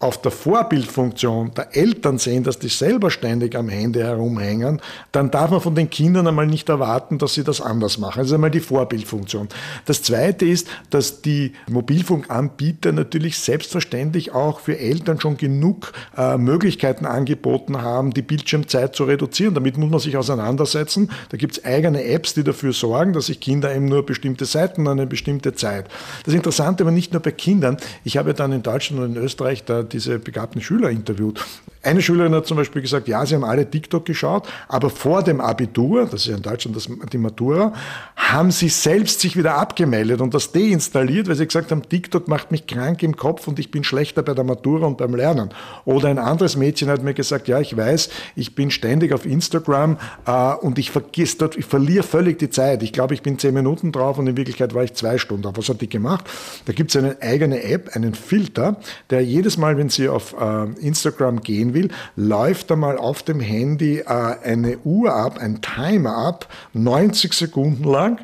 auf der Vorbildfunktion der Eltern sehen, dass die selber ständig am Handy herumhängen, dann darf man von den Kindern einmal nicht erwarten, dass sie das anders machen. Das ist einmal die Vorbildfunktion. Das Zweite ist, dass die Mobilfunkanbieter natürlich selbstverständlich auch für Eltern schon genug äh, Möglichkeiten angeboten haben, die Bildschirmzeit zu reduzieren. Damit muss man sich auseinandersetzen. Da gibt es eigene Apps, die dafür sorgen, dass sich Kinder eben nur bestimmte Seiten an eine bestimmte Zeit. Das Interessante aber nicht nur bei Kindern. Ich habe dann in Deutschland und in Österreich da diese begabten Schüler interviewt. Eine Schülerin hat zum Beispiel gesagt, ja, sie haben alle TikTok geschaut, aber vor dem Abitur, das ist ja in Deutschland das, die Matura, haben sie selbst sich wieder abgemeldet und das deinstalliert, weil sie gesagt haben, TikTok macht mich krank im Kopf und ich bin schlechter bei der Matura und beim Lernen. Oder ein anderes Mädchen hat mir gesagt, ja, ich weiß, ich bin ständig auf Instagram äh, und ich vergiss dort, ich verliere völlig die Zeit. Ich glaube, ich bin zehn Minuten drauf und in Wirklichkeit war ich zwei Stunden drauf. Was hat die gemacht? Da gibt es eine eigene App, einen Filter, der jedes Mal, wenn Sie auf äh, Instagram gehen will, läuft einmal auf dem Handy äh, eine Uhr ab, ein Timer ab, 90 Sekunden lang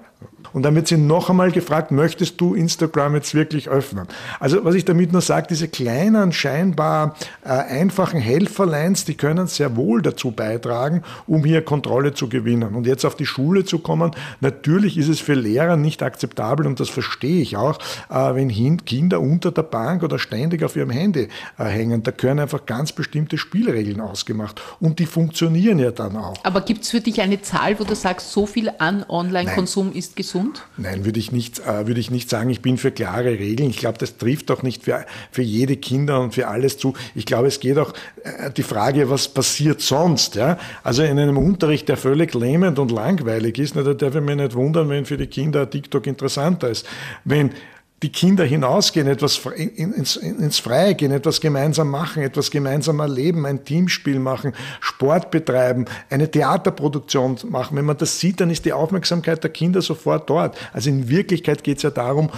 und dann wird sie noch einmal gefragt, möchtest du Instagram jetzt wirklich öffnen? Also was ich damit nur sage, diese kleinen, scheinbar äh, einfachen Helferlines, die können sehr wohl dazu beitragen, um hier Kontrolle zu gewinnen. Und jetzt auf die Schule zu kommen, natürlich ist es für Lehrer nicht akzeptabel und das verstehe ich auch, äh, wenn Kinder unter der Bank oder ständig auf ihrem Handy äh, hängen. Da gehören einfach ganz bestimmte Spielregeln ausgemacht und die funktionieren ja dann auch. Aber gibt es für dich eine Zahl, wo du sagst, so viel an Online-Konsum ist gesund? Gesund? Nein, würde ich nicht, äh, würde ich nicht sagen. Ich bin für klare Regeln. Ich glaube, das trifft auch nicht für, für jede Kinder und für alles zu. Ich glaube, es geht auch äh, die Frage, was passiert sonst? Ja? Also in einem Unterricht, der völlig lähmend und langweilig ist, na, da darf ich mich nicht wundern, wenn für die Kinder TikTok interessanter ist. Wenn die Kinder hinausgehen, etwas ins, ins Freie gehen, etwas gemeinsam machen, etwas gemeinsam erleben, ein Teamspiel machen, Sport betreiben, eine Theaterproduktion machen. Wenn man das sieht, dann ist die Aufmerksamkeit der Kinder sofort dort. Also in Wirklichkeit geht es ja darum,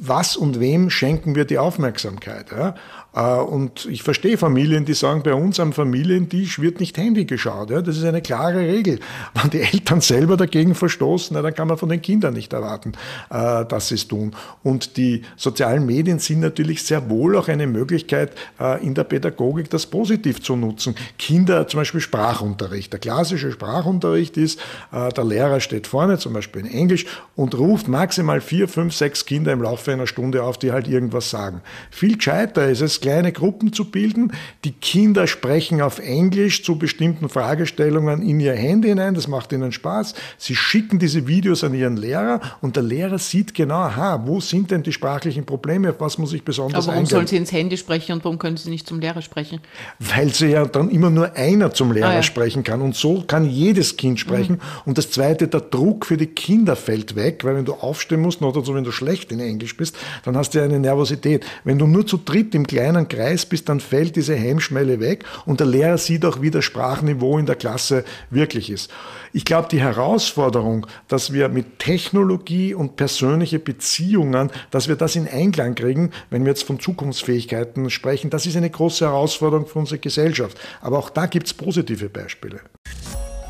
was und wem schenken wir die Aufmerksamkeit. Ja? Äh, und ich verstehe Familien, die sagen, bei uns am Familientisch wird nicht Handy geschaut. Das ist eine klare Regel. Wenn die Eltern selber dagegen verstoßen, dann kann man von den Kindern nicht erwarten, äh, dass sie es tun. Und die sozialen Medien sind natürlich sehr wohl auch eine Möglichkeit, äh, in der Pädagogik das positiv zu nutzen. Kinder, zum Beispiel Sprachunterricht. Der klassische Sprachunterricht ist, der Lehrer steht vorne, zum Beispiel in Englisch, und ruft maximal vier, fünf, sechs Kinder im Laufe einer Stunde auf, die halt irgendwas sagen. Viel gescheiter ist es, kleine Gruppen zu bilden. Die Kinder sprechen auf Englisch zu bestimmten Fragestellungen in ihr Handy hinein. Das macht ihnen Spaß. Sie schicken diese Videos an ihren Lehrer und der Lehrer sieht genau, aha, wo sind denn die sprachlichen Probleme, auf was muss ich besonders Aber warum eingehen. sollen sie ins Handy sprechen und warum können sie nicht zum Lehrer sprechen? Weil sie ja dann immer nur einer zum Lehrer ah, ja. sprechen kann und so kann jedes Kind sprechen. Mhm. Und das Zweite, der Druck für die Kinder fällt weg, weil wenn du aufstehen musst oder so, wenn du schlecht in Englisch bist, dann hast du ja eine Nervosität. Wenn du nur zu dritt im kleinen kleinen Kreis bist, dann fällt diese Hemmschmelle weg und der Lehrer sieht auch, wie das Sprachniveau in der Klasse wirklich ist. Ich glaube, die Herausforderung, dass wir mit Technologie und persönliche Beziehungen, dass wir das in Einklang kriegen, wenn wir jetzt von Zukunftsfähigkeiten sprechen, das ist eine große Herausforderung für unsere Gesellschaft. Aber auch da gibt es positive Beispiele.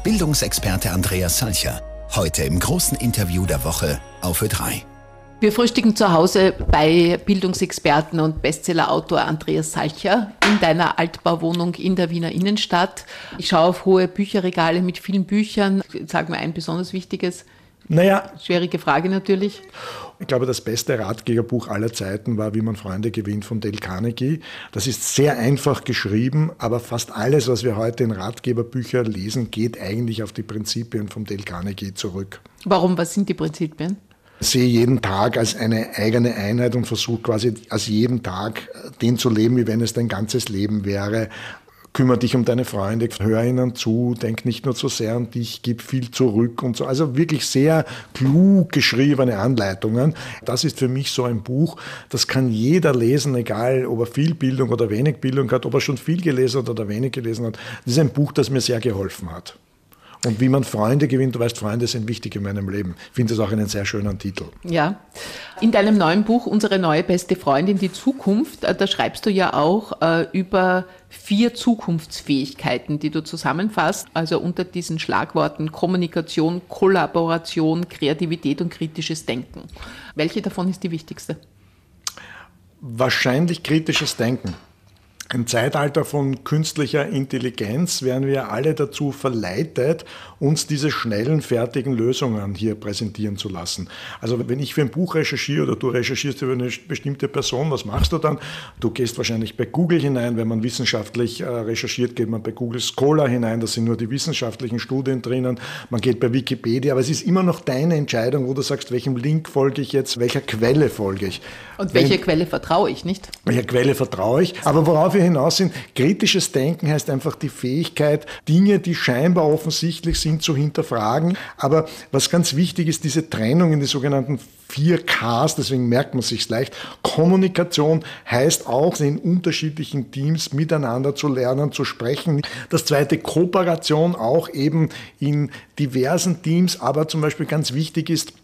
Bildungsexperte Andreas Salcher. Heute im großen Interview der Woche auf Ö3. Wir frühstücken zu Hause bei Bildungsexperten und Bestsellerautor Andreas Salcher in deiner Altbauwohnung in der Wiener Innenstadt. Ich schaue auf hohe Bücherregale mit vielen Büchern. Sag mir ein besonders wichtiges. Naja. Schwierige Frage natürlich. Ich glaube, das beste Ratgeberbuch aller Zeiten war Wie man Freunde gewinnt von Dale Carnegie. Das ist sehr einfach geschrieben, aber fast alles, was wir heute in Ratgeberbüchern lesen, geht eigentlich auf die Prinzipien von Dale Carnegie zurück. Warum? Was sind die Prinzipien? Sehe jeden Tag als eine eigene Einheit und versuche quasi aus jedem Tag äh, den zu leben, wie wenn es dein ganzes Leben wäre. Kümmere dich um deine Freunde, hör ihnen zu, denk nicht nur zu sehr an dich, gib viel zurück und so. Also wirklich sehr klug geschriebene Anleitungen. Das ist für mich so ein Buch, das kann jeder lesen, egal ob er viel Bildung oder wenig Bildung hat, ob er schon viel gelesen hat oder wenig gelesen hat. Das ist ein Buch, das mir sehr geholfen hat. Und wie man Freunde gewinnt, du weißt, Freunde sind wichtig in meinem Leben. Ich finde das auch einen sehr schönen Titel. Ja. In deinem neuen Buch, Unsere neue beste Freundin, die Zukunft, äh, da schreibst du ja auch äh, über vier Zukunftsfähigkeiten, die du zusammenfasst, also unter diesen Schlagworten Kommunikation, Kollaboration, Kreativität und kritisches Denken. Welche davon ist die wichtigste? Wahrscheinlich kritisches Denken. Im Zeitalter von künstlicher Intelligenz werden wir alle dazu verleitet, uns diese schnellen, fertigen Lösungen hier präsentieren zu lassen. Also wenn ich für ein Buch recherchiere oder du recherchierst über eine bestimmte Person, was machst du dann? Du gehst wahrscheinlich bei Google hinein, wenn man wissenschaftlich äh, recherchiert, geht man bei Google Scholar hinein, da sind nur die wissenschaftlichen Studien drinnen, man geht bei Wikipedia, aber es ist immer noch deine Entscheidung, wo du sagst, welchem Link folge ich jetzt, welcher Quelle folge ich. Und welcher Quelle vertraue ich, nicht? Welcher Quelle vertraue ich? Aber worauf wir hinaus sind, kritisches Denken heißt einfach die Fähigkeit, Dinge, die scheinbar offensichtlich sind, zu hinterfragen. Aber was ganz wichtig ist, diese Trennung in die sogenannten vier Ks, deswegen merkt man sich leicht. Kommunikation heißt auch, in unterschiedlichen Teams miteinander zu lernen, zu sprechen. Das zweite, Kooperation auch eben in diversen Teams, aber zum Beispiel ganz wichtig ist,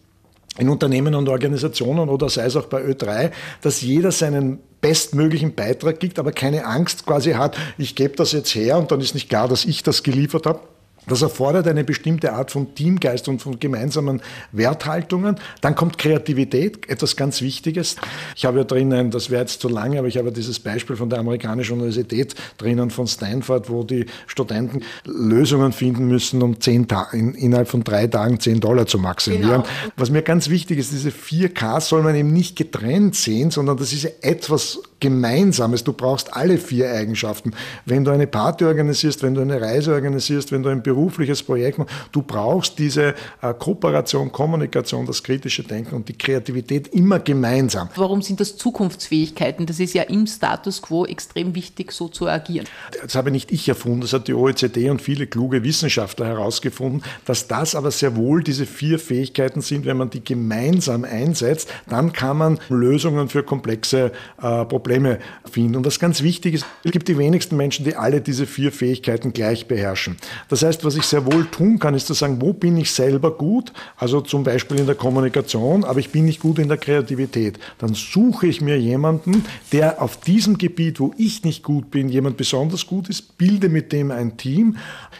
in Unternehmen und Organisationen oder sei es auch bei Ö3, dass jeder seinen bestmöglichen Beitrag gibt, aber keine Angst quasi hat, ich gebe das jetzt her und dann ist nicht klar, dass ich das geliefert habe das erfordert eine bestimmte Art von Teamgeist und von gemeinsamen Werthaltungen. Dann kommt Kreativität, etwas ganz Wichtiges. Ich habe ja drinnen, das wäre jetzt zu lange, aber ich habe dieses Beispiel von der amerikanischen Universität drinnen von Stanford, wo die Studenten Lösungen finden müssen, um zehn in, innerhalb von drei Tagen zehn Dollar zu maximieren. Genau. Was mir ganz wichtig ist, diese vier K soll man eben nicht getrennt sehen, sondern das ist etwas Gemeinsames. Du brauchst alle vier Eigenschaften. Wenn du eine Party organisierst, wenn du eine Reise organisierst, wenn du ein berufliches Projekt machst, du brauchst diese äh, Kooperation, Kommunikation, das kritische Denken und die Kreativität immer gemeinsam. Warum sind das Zukunftsfähigkeiten? Das ist ja im Status quo extrem wichtig, so zu agieren. Das habe nicht ich erfunden, das hat die OECD und viele kluge Wissenschaftler herausgefunden, dass das aber sehr wohl diese vier Fähigkeiten sind, wenn man die gemeinsam einsetzt, dann kann man Lösungen für komplexe äh, Probleme finden. Und was ganz wichtig ist, es gibt die wenigsten Menschen, die alle diese vier Fähigkeiten gleich beherrschen. Das heißt, was ich sehr wohl tun kann, ist zu sagen, wo bin ich selber gut? Also zum Beispiel in der Kommunikation, aber ich bin nicht gut in der Kreativität. Dann suche ich mir jemanden, der auf diesem Gebiet, wo ich nicht gut bin, jemand besonders gut ist, bilde mit dem ein Team.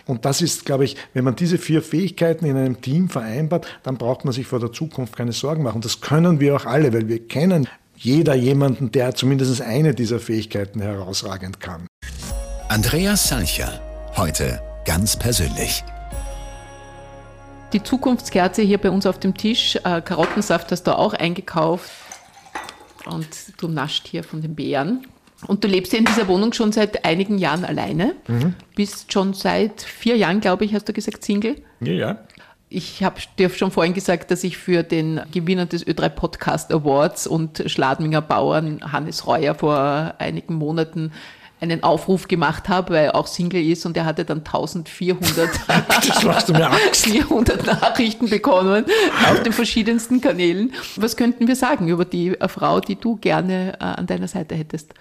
Und das ist, glaube ich, wenn man diese vier Fähigkeiten in einem Team vereinbart, dann braucht man sich vor der Zukunft keine Sorgen machen. Das können wir auch alle, weil wir kennen jeder jemanden, der zumindest eine dieser Fähigkeiten herausragend kann. Andreas Salcher, heute ganz persönlich. Die Zukunftskerze hier bei uns auf dem Tisch, äh, Karottensaft hast du auch eingekauft und du nascht hier von den Beeren. Und du lebst ja in dieser Wohnung schon seit einigen Jahren alleine. Mhm. Bist schon seit vier Jahren, glaube ich, hast du gesagt, Single. Ja, ja. Ich habe dir schon vorhin gesagt, dass ich für den Gewinner des Ö3 Podcast Awards und Schladminger Bauern Hannes Reuer vor einigen Monaten einen Aufruf gemacht habe, weil er auch Single ist und er hatte dann 1400 400 Nachrichten bekommen auf den verschiedensten Kanälen. Was könnten wir sagen über die Frau, die du gerne äh, an deiner Seite hättest?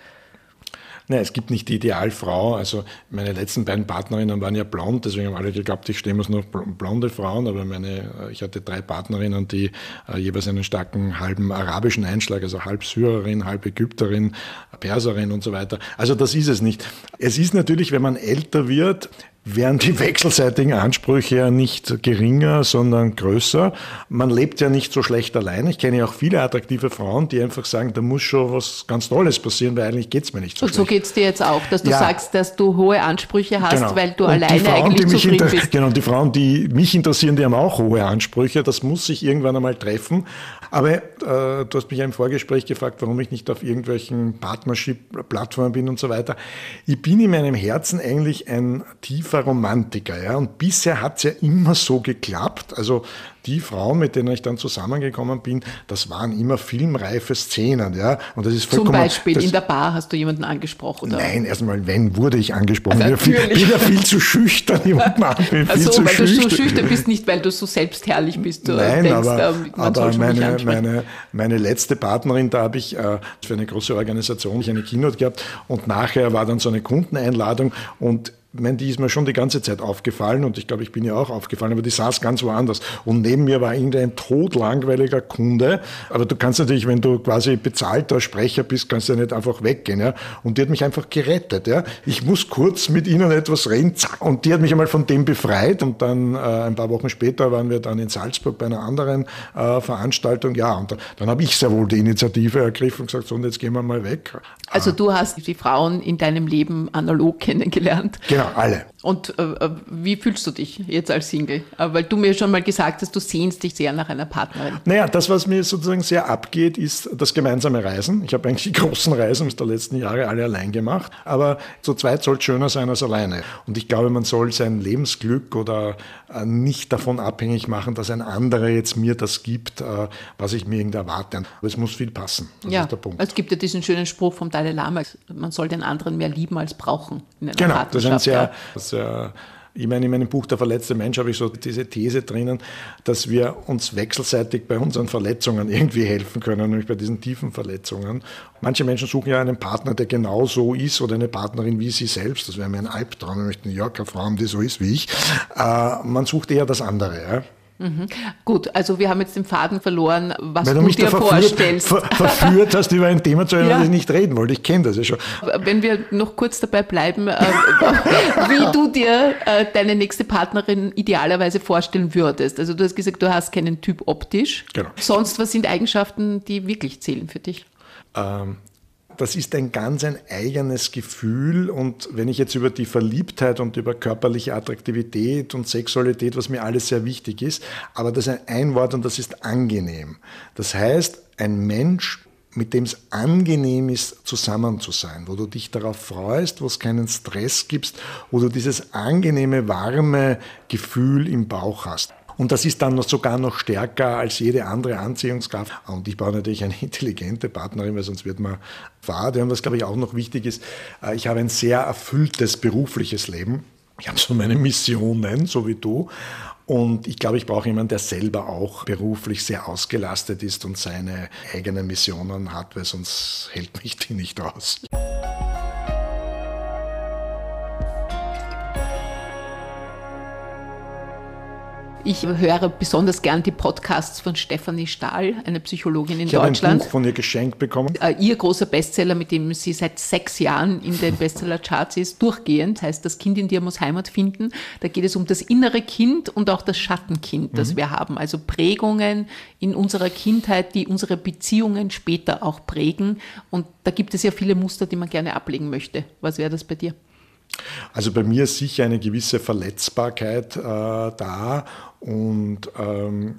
Nein, es gibt nicht die Idealfrau. Also meine letzten beiden Partnerinnen waren ja blond, deswegen haben alle geglaubt, ich stehe nur blonde Frauen, aber meine, ich hatte drei Partnerinnen, die äh, jeweils einen starken halben arabischen Einschlag, also halb Syrerin, halb Ägypterin, Perserin und so weiter. Also das ist es nicht. Es ist natürlich, wenn man älter wird, wären die wechselseitigen Ansprüche ja nicht geringer, sondern größer. Man lebt ja nicht so schlecht allein. Ich kenne ja auch viele attraktive Frauen, die einfach sagen, da muss schon was ganz Tolles passieren, weil eigentlich geht's mir nicht so Und so geht's dir jetzt auch, dass du ja. sagst, dass du hohe Ansprüche hast, genau. weil du Und alleine Frauen, eigentlich zufrieden bist. Genau, die Frauen, die mich interessieren, die haben auch hohe Ansprüche. Das muss sich irgendwann einmal treffen. Aber äh, du hast mich ja im Vorgespräch gefragt, warum ich nicht auf irgendwelchen Partnership-Plattformen bin und so weiter. Ich bin in meinem Herzen eigentlich ein tiefer Romantiker. Ja? Und bisher hat es ja immer so geklappt. Also die Frauen, mit denen ich dann zusammengekommen bin, das waren immer filmreife Szenen. Ja? Und das ist Zum Beispiel das, in der Bar hast du jemanden angesprochen? Oder? Nein, erstmal, wenn wurde ich angesprochen? Also ich bin ja viel zu schüchtern, jemanden an, bin also, viel zu weil schüchtern. du so schüchtern bist, nicht weil du so selbstherrlich bist. Du Nein, denkst, aber, aber meine, meine, meine letzte Partnerin, da habe ich äh, für eine große Organisation eine Keynote gehabt und nachher war dann so eine Kundeneinladung und meine, die ist mir schon die ganze Zeit aufgefallen und ich glaube, ich bin ja auch aufgefallen, aber die saß ganz woanders. Und neben mir war irgendein todlangweiliger Kunde. Aber du kannst natürlich, wenn du quasi bezahlter Sprecher bist, kannst du ja nicht einfach weggehen. Ja? Und die hat mich einfach gerettet. Ja? Ich muss kurz mit ihnen etwas reden. Und die hat mich einmal von dem befreit. Und dann äh, ein paar Wochen später waren wir dann in Salzburg bei einer anderen äh, Veranstaltung. Ja, und dann, dann habe ich sehr wohl die Initiative ergriffen und gesagt, so, und jetzt gehen wir mal weg. Also du hast die Frauen in deinem Leben analog kennengelernt. Genau, alle. Und äh, äh, wie fühlst du dich jetzt als Single? Äh, weil du mir schon mal gesagt hast, du sehnst dich sehr nach einer Partnerin. Naja, das, was mir sozusagen sehr abgeht, ist das gemeinsame Reisen. Ich habe eigentlich die großen Reisen der letzten Jahre alle allein gemacht. Aber zu zweit soll es schöner sein als alleine. Und ich glaube, man soll sein Lebensglück oder äh, nicht davon abhängig machen, dass ein anderer jetzt mir das gibt, äh, was ich mir irgendwie erwarte. Aber es muss viel passen. Das ja, ist der Punkt. Es gibt ja diesen schönen Spruch vom Dalai Lama, man soll den anderen mehr lieben als brauchen. In einer genau, das ist ein sehr, sehr ich meine, in meinem Buch Der verletzte Mensch habe ich so diese These drinnen, dass wir uns wechselseitig bei unseren Verletzungen irgendwie helfen können, nämlich bei diesen tiefen Verletzungen. Manche Menschen suchen ja einen Partner, der genau so ist oder eine Partnerin wie sie selbst. Das wäre mir ein Albtraum. Ich möchte eine Yorker Frau haben, die so ist wie ich. Äh, man sucht eher das andere. Ja? Mhm. Gut, also wir haben jetzt den Faden verloren, was Weil du, du dir verführt, vorstellst. Ver, verführt hast, über ein Thema zu reden, ja. das ich nicht reden wollte. Ich kenne das ja schon. Wenn wir noch kurz dabei bleiben, äh, wie du dir äh, deine nächste Partnerin idealerweise vorstellen würdest. Also du hast gesagt, du hast keinen Typ optisch. Genau. Sonst, was sind Eigenschaften, die wirklich zählen für dich? Ähm, das ist ein ganz ein eigenes Gefühl und wenn ich jetzt über die Verliebtheit und über körperliche Attraktivität und Sexualität, was mir alles sehr wichtig ist, aber das ist ein Wort und das ist angenehm. Das heißt, ein Mensch, mit dem es angenehm ist, zusammen zu sein, wo du dich darauf freust, wo es keinen Stress gibt, wo du dieses angenehme, warme Gefühl im Bauch hast. Und das ist dann sogar noch stärker als jede andere Anziehungskraft. Und ich brauche natürlich eine intelligente Partnerin, weil sonst wird man fad. Und was, glaube ich, auch noch wichtig ist, äh, ich habe ein sehr erfülltes berufliches Leben. Ich habe so meine Missionen, so wie du. Und ich glaube, ich brauche jemanden, der selber auch beruflich sehr ausgelastet ist und seine eigenen Missionen hat, weil sonst hält mich die nicht aus. Ich höre besonders gern die Podcasts von Stefanie Stahl, eine Psychologin in ich Deutschland. Ich habe ein Buch von ihr geschenkt bekommen. Äh, ihr großer Bestseller, mit dem sie seit sechs Jahren in den Bestseller-Charts ist, durchgehend, heißt Das Kind in dir muss Heimat finden. Da geht es um das innere Kind und auch das Schattenkind, das mhm. wir haben. Also Prägungen in unserer Kindheit, die unsere Beziehungen später auch prägen. Und da gibt es ja viele Muster, die man gerne ablegen möchte. Was wäre das bei dir? Also bei mir ist sicher eine gewisse Verletzbarkeit äh, da und ähm,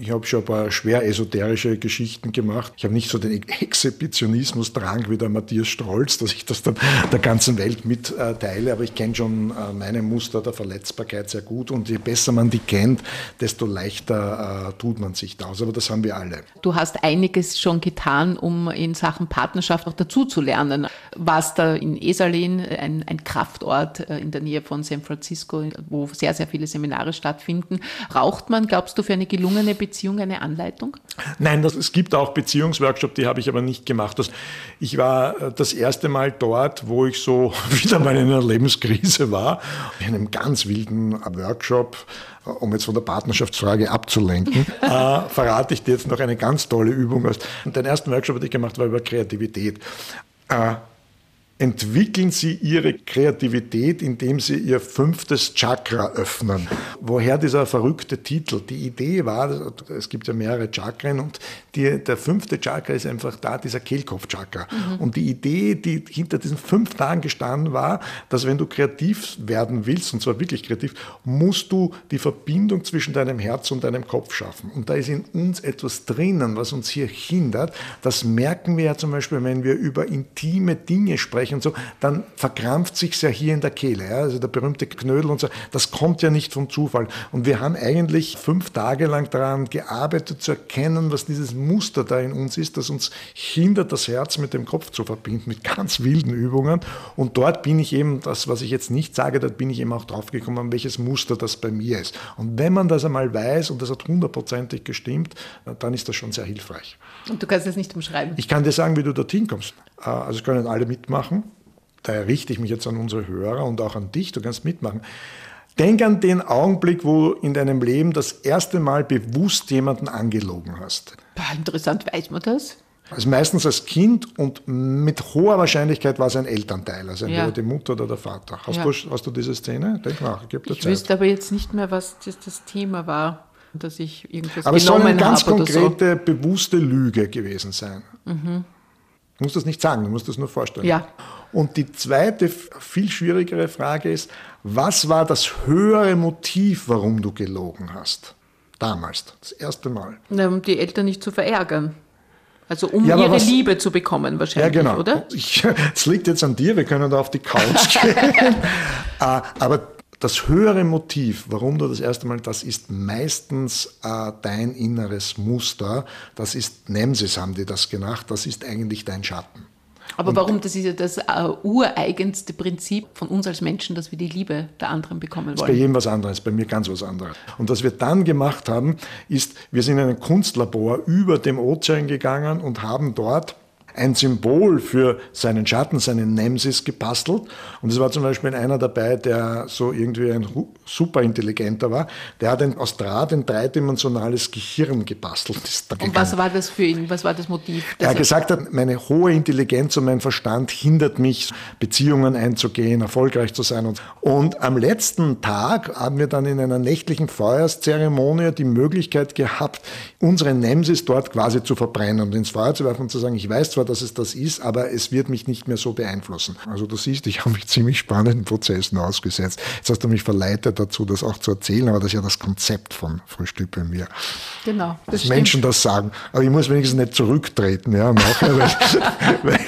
ich habe schon ein paar schwer esoterische Geschichten gemacht. Ich habe nicht so den Exhibitionismus-Drang wie der Matthias Strolz, dass ich das dann der ganzen Welt mitteile, aber ich kenne schon äh, meine Muster der Verletzbarkeit sehr gut und je besser man die kennt, desto leichter äh, tut man sich das. Aber das haben wir alle. Du hast einiges schon getan, um in Sachen Partnerschaft auch dazu zu lernen. Warst da in Esalin, ein, ein Kraftort äh, in der Nähe von San Francisco, wo sehr, sehr viele Seminare stattfinden. Braucht man, glaubst du, für eine gelungene Beziehung Beziehung eine Anleitung? Nein, das, es gibt auch Beziehungsworkshops, die habe ich aber nicht gemacht. Das, ich war äh, das erste Mal dort, wo ich so wieder mal in einer Lebenskrise war, in einem ganz wilden Workshop äh, um jetzt von der Partnerschaftsfrage abzulenken, äh, verrate ich dir jetzt noch eine ganz tolle Übung. Und den ersten Workshop, den ich gemacht war über Kreativität. Äh, entwickeln Sie Ihre Kreativität, indem Sie Ihr fünftes Chakra öffnen. Woher dieser verrückte Titel? Die Idee war, es gibt ja mehrere Chakren und die, der fünfte Chakra ist einfach da, dieser Kehlkopfchakra. Mhm. Und die Idee, die hinter diesen fünf Tagen gestanden war, dass wenn du kreativ werden willst, und zwar wirklich kreativ, musst du die Verbindung zwischen deinem Herz und deinem Kopf schaffen. Und da ist in uns etwas drinnen, was uns hier hindert. Das merken wir ja zum Beispiel, wenn wir über intime Dinge sprechen und so, dann verkrampft sich ja hier in der Kehle. Ja? Also der berühmte Knödel und so, das kommt ja nicht vom Zufall. Und wir haben eigentlich fünf Tage lang daran gearbeitet, zu erkennen, was dieses Muster da in uns ist, das uns hindert, das Herz mit dem Kopf zu verbinden, mit ganz wilden Übungen. Und dort bin ich eben, das, was ich jetzt nicht sage, dort bin ich eben auch draufgekommen, welches Muster das bei mir ist. Und wenn man das einmal weiß und das hat hundertprozentig gestimmt, dann ist das schon sehr hilfreich. Und du kannst es nicht umschreiben? Ich kann dir sagen, wie du dorthin kommst. Äh, also können alle mitmachen. Daher richte ich mich jetzt an unsere Hörer und auch an dich, du kannst mitmachen. Denk an den Augenblick, wo du in deinem Leben das erste Mal bewusst jemanden angelogen hast. Interessant, weiß man das? Also meistens als Kind und mit hoher Wahrscheinlichkeit war es ein Elternteil, also entweder ja. die Mutter oder der Vater. Hast, ja. du, hast du diese Szene? Denk nach, ich, ich wüsste aber jetzt nicht mehr, was das, das Thema war, dass ich irgendwas Aber es soll eine ganz konkrete, so. bewusste Lüge gewesen sein. Mhm. Du musst das nicht sagen, du musst das nur vorstellen. Ja. Und die zweite, viel schwierigere Frage ist, was war das höhere Motiv, warum du gelogen hast? Damals, das erste Mal. Um die Eltern nicht zu verärgern. Also um Ja, ihre was- Liebe zu bekommen wahrscheinlich, Ja, genau. oder? Es liegt jetzt an dir, wir können da auf die Couch gehen. Äh, Aber das höhere Motiv, warum du das erste Mal, das ist meistens äh, dein inneres Muster. Das ist, Nemesis haben die das gemacht, das ist eigentlich dein Schatten. Aber warum? Das ist ja das äh, ureigenste Prinzip von uns als Menschen, dass wir die Liebe der anderen bekommen Bei wollen. jedem was anderes, bei mir ganz was anderes. Und was wir dann gemacht haben, ist, wir sind in ein Kunstlabor über dem Ozean gegangen und haben dort ein Symbol für seinen Schatten, seinen Nemesis gebastelt. Und es war zum Beispiel einer dabei, der so irgendwie ein superintelligenter war. Der hat ein, aus Draht ein dreidimensionales Gehirn gebastelt. Und was war das für ihn? Was war das Motiv? Er hat gesagt hat, meine hohe Intelligenz und mein Verstand hindert mich, Beziehungen einzugehen, erfolgreich zu sein. Und, und am letzten Tag haben wir dann in einer nächtlichen Feuerzeremonie die Möglichkeit gehabt, unsere Nemesis dort quasi zu verbrennen und ins Feuer zu werfen und zu sagen, ich weiß zwar, dass es das ist, aber es wird mich nicht mehr so beeinflussen. Also du siehst, ich habe mich ziemlich spannenden Prozessen ausgesetzt. Jetzt hast du mich verleitet dazu, das auch zu erzählen, aber das ist ja das Konzept von Frühstück bei mir genau. Das dass stimmt. Menschen das sagen. Aber ich muss wenigstens nicht zurücktreten. Ja, nachher, weil, weil,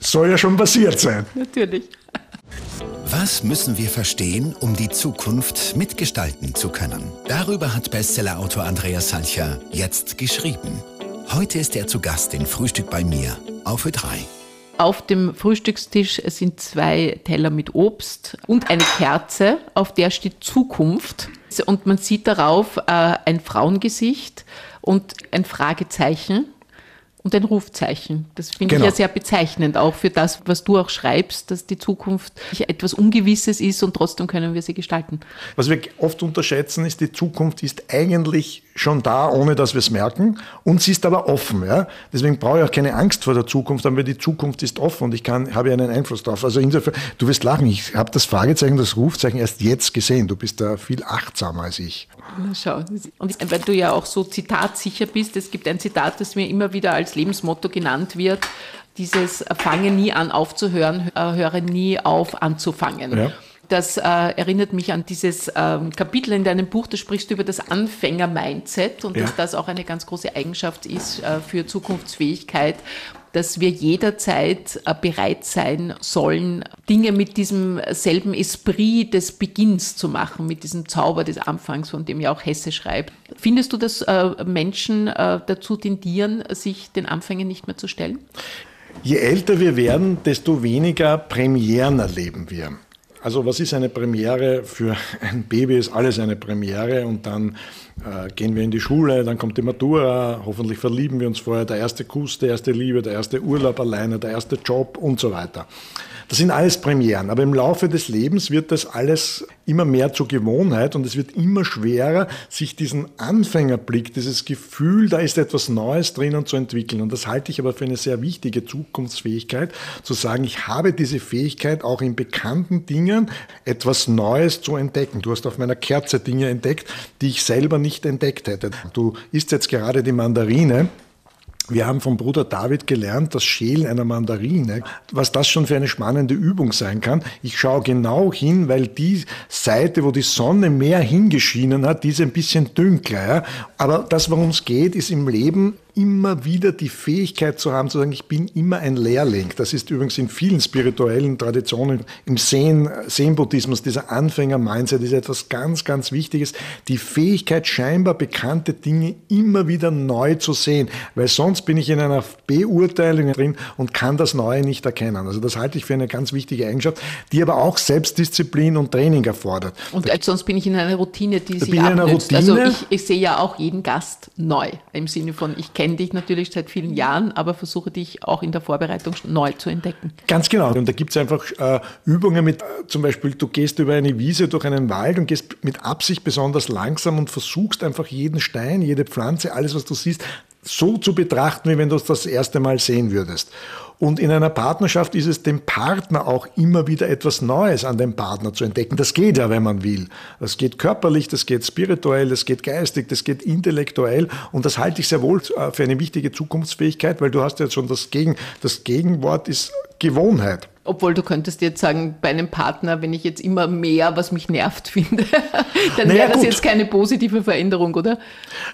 soll ja schon passiert sein. Natürlich. Was müssen wir verstehen, um die Zukunft mitgestalten zu können? Darüber hat Bestsellerautor Andreas Salcher jetzt geschrieben. Heute ist er zu Gast in Frühstück bei mir auf Ö3. Auf dem Frühstückstisch sind zwei Teller mit Obst und eine Kerze, auf der steht Zukunft. Und man sieht darauf äh, ein Frauengesicht und ein Fragezeichen und ein Rufzeichen. Das finde Genau. ich ja sehr bezeichnend, auch für das, was du auch schreibst, dass die Zukunft etwas Ungewisses ist und trotzdem können wir sie gestalten. Was wir oft unterschätzen, ist, die Zukunft ist eigentlich schon da, ohne dass wir es merken. Und sie ist aber offen. Ja? Deswegen brauche ich auch keine Angst vor der Zukunft, aber die Zukunft ist offen und ich kann, habe ja einen Einfluss drauf. Also insofern, du wirst lachen, ich habe das Fragezeichen, das Rufzeichen erst jetzt gesehen. Du bist da viel achtsamer als ich. Na schau. Und weil du ja auch so zitatsicher bist, es gibt ein Zitat, das mir immer wieder als Lebensmotto genannt wird. Dieses Fange nie an aufzuhören, äh, höre nie auf anzufangen. Ja. Das äh, erinnert mich an dieses ähm, Kapitel in deinem Buch, da sprichst du über das Anfänger-Mindset und Ja. dass das auch eine ganz große Eigenschaft ist äh, für Zukunftsfähigkeit, dass wir jederzeit äh, bereit sein sollen, Dinge mit diesem selben Esprit des Beginns zu machen, mit diesem Zauber des Anfangs, von dem ja auch Hesse schreibt. Findest du, dass äh, Menschen äh, dazu tendieren, sich den Anfängen nicht mehr zu stellen? Je älter wir werden, desto weniger Premieren erleben wir. Also was ist eine Premiere für ein Baby? Ist alles eine Premiere und dann äh, gehen wir in die Schule, dann kommt die Matura, hoffentlich verlieben wir uns vorher, der erste Kuss, die erste Liebe, der erste Urlaub alleine, der erste Job und so weiter. Das sind alles Premieren, aber im Laufe des Lebens wird das alles immer mehr zur Gewohnheit und es wird immer schwerer, sich diesen Anfängerblick, dieses Gefühl, da ist etwas Neues drinnen zu entwickeln. Und das halte ich aber für eine sehr wichtige Zukunftsfähigkeit, zu sagen, ich habe diese Fähigkeit, auch in bekannten Dingen etwas Neues zu entdecken. Du hast auf meiner Kerze Dinge entdeckt, die ich selber nicht entdeckt hätte. Du isst jetzt gerade die Mandarine. Wir haben vom Bruder David gelernt, das Schälen einer Mandarine, was das schon für eine spannende Übung sein kann. Ich schaue genau hin, weil die Seite, wo die Sonne mehr hingeschienen hat, die ist ein bisschen dünkler. Ja? Aber das, worum es geht, ist im Leben immer wieder die Fähigkeit zu haben, zu sagen, ich bin immer ein Lehrling. Das ist übrigens in vielen spirituellen Traditionen, im Zen, Zen-Buddhismus, dieser Anfänger-Mindset ist etwas ganz, ganz Wichtiges. Die Fähigkeit, scheinbar bekannte Dinge immer wieder neu zu sehen, weil sonst bin ich in einer Beurteilung drin und kann das Neue nicht erkennen. Also das halte ich für eine ganz wichtige Eigenschaft, die aber auch Selbstdisziplin und Training erfordert. Und äh, sonst bin ich in einer Routine, die sich bin ich in einer abnützt. Routine. Also ich, ich sehe ja auch jeden Gast neu, im Sinne von, ich kenne dich natürlich seit vielen Jahren, aber versuche dich auch in der Vorbereitung neu zu entdecken. Ganz genau. Und da gibt es einfach äh, Übungen mit, äh, zum Beispiel, du gehst über eine Wiese durch einen Wald und gehst mit Absicht besonders langsam und versuchst einfach jeden Stein, jede Pflanze, alles, was du siehst, so zu betrachten, wie wenn du es das erste Mal sehen würdest. Und in einer Partnerschaft ist es dem Partner auch immer wieder etwas Neues an dem Partner zu entdecken. Das geht ja, wenn man will. Das geht körperlich, das geht spirituell, das geht geistig, das geht intellektuell. Und das halte ich sehr wohl äh, für eine wichtige Zukunftsfähigkeit, weil du hast ja schon das Gegen, das Gegenwort ist Gewohnheit. Obwohl du könntest jetzt sagen, bei einem Partner, wenn ich jetzt immer mehr, was mich nervt, finde, dann naja, wäre das gut. jetzt keine positive Veränderung, oder?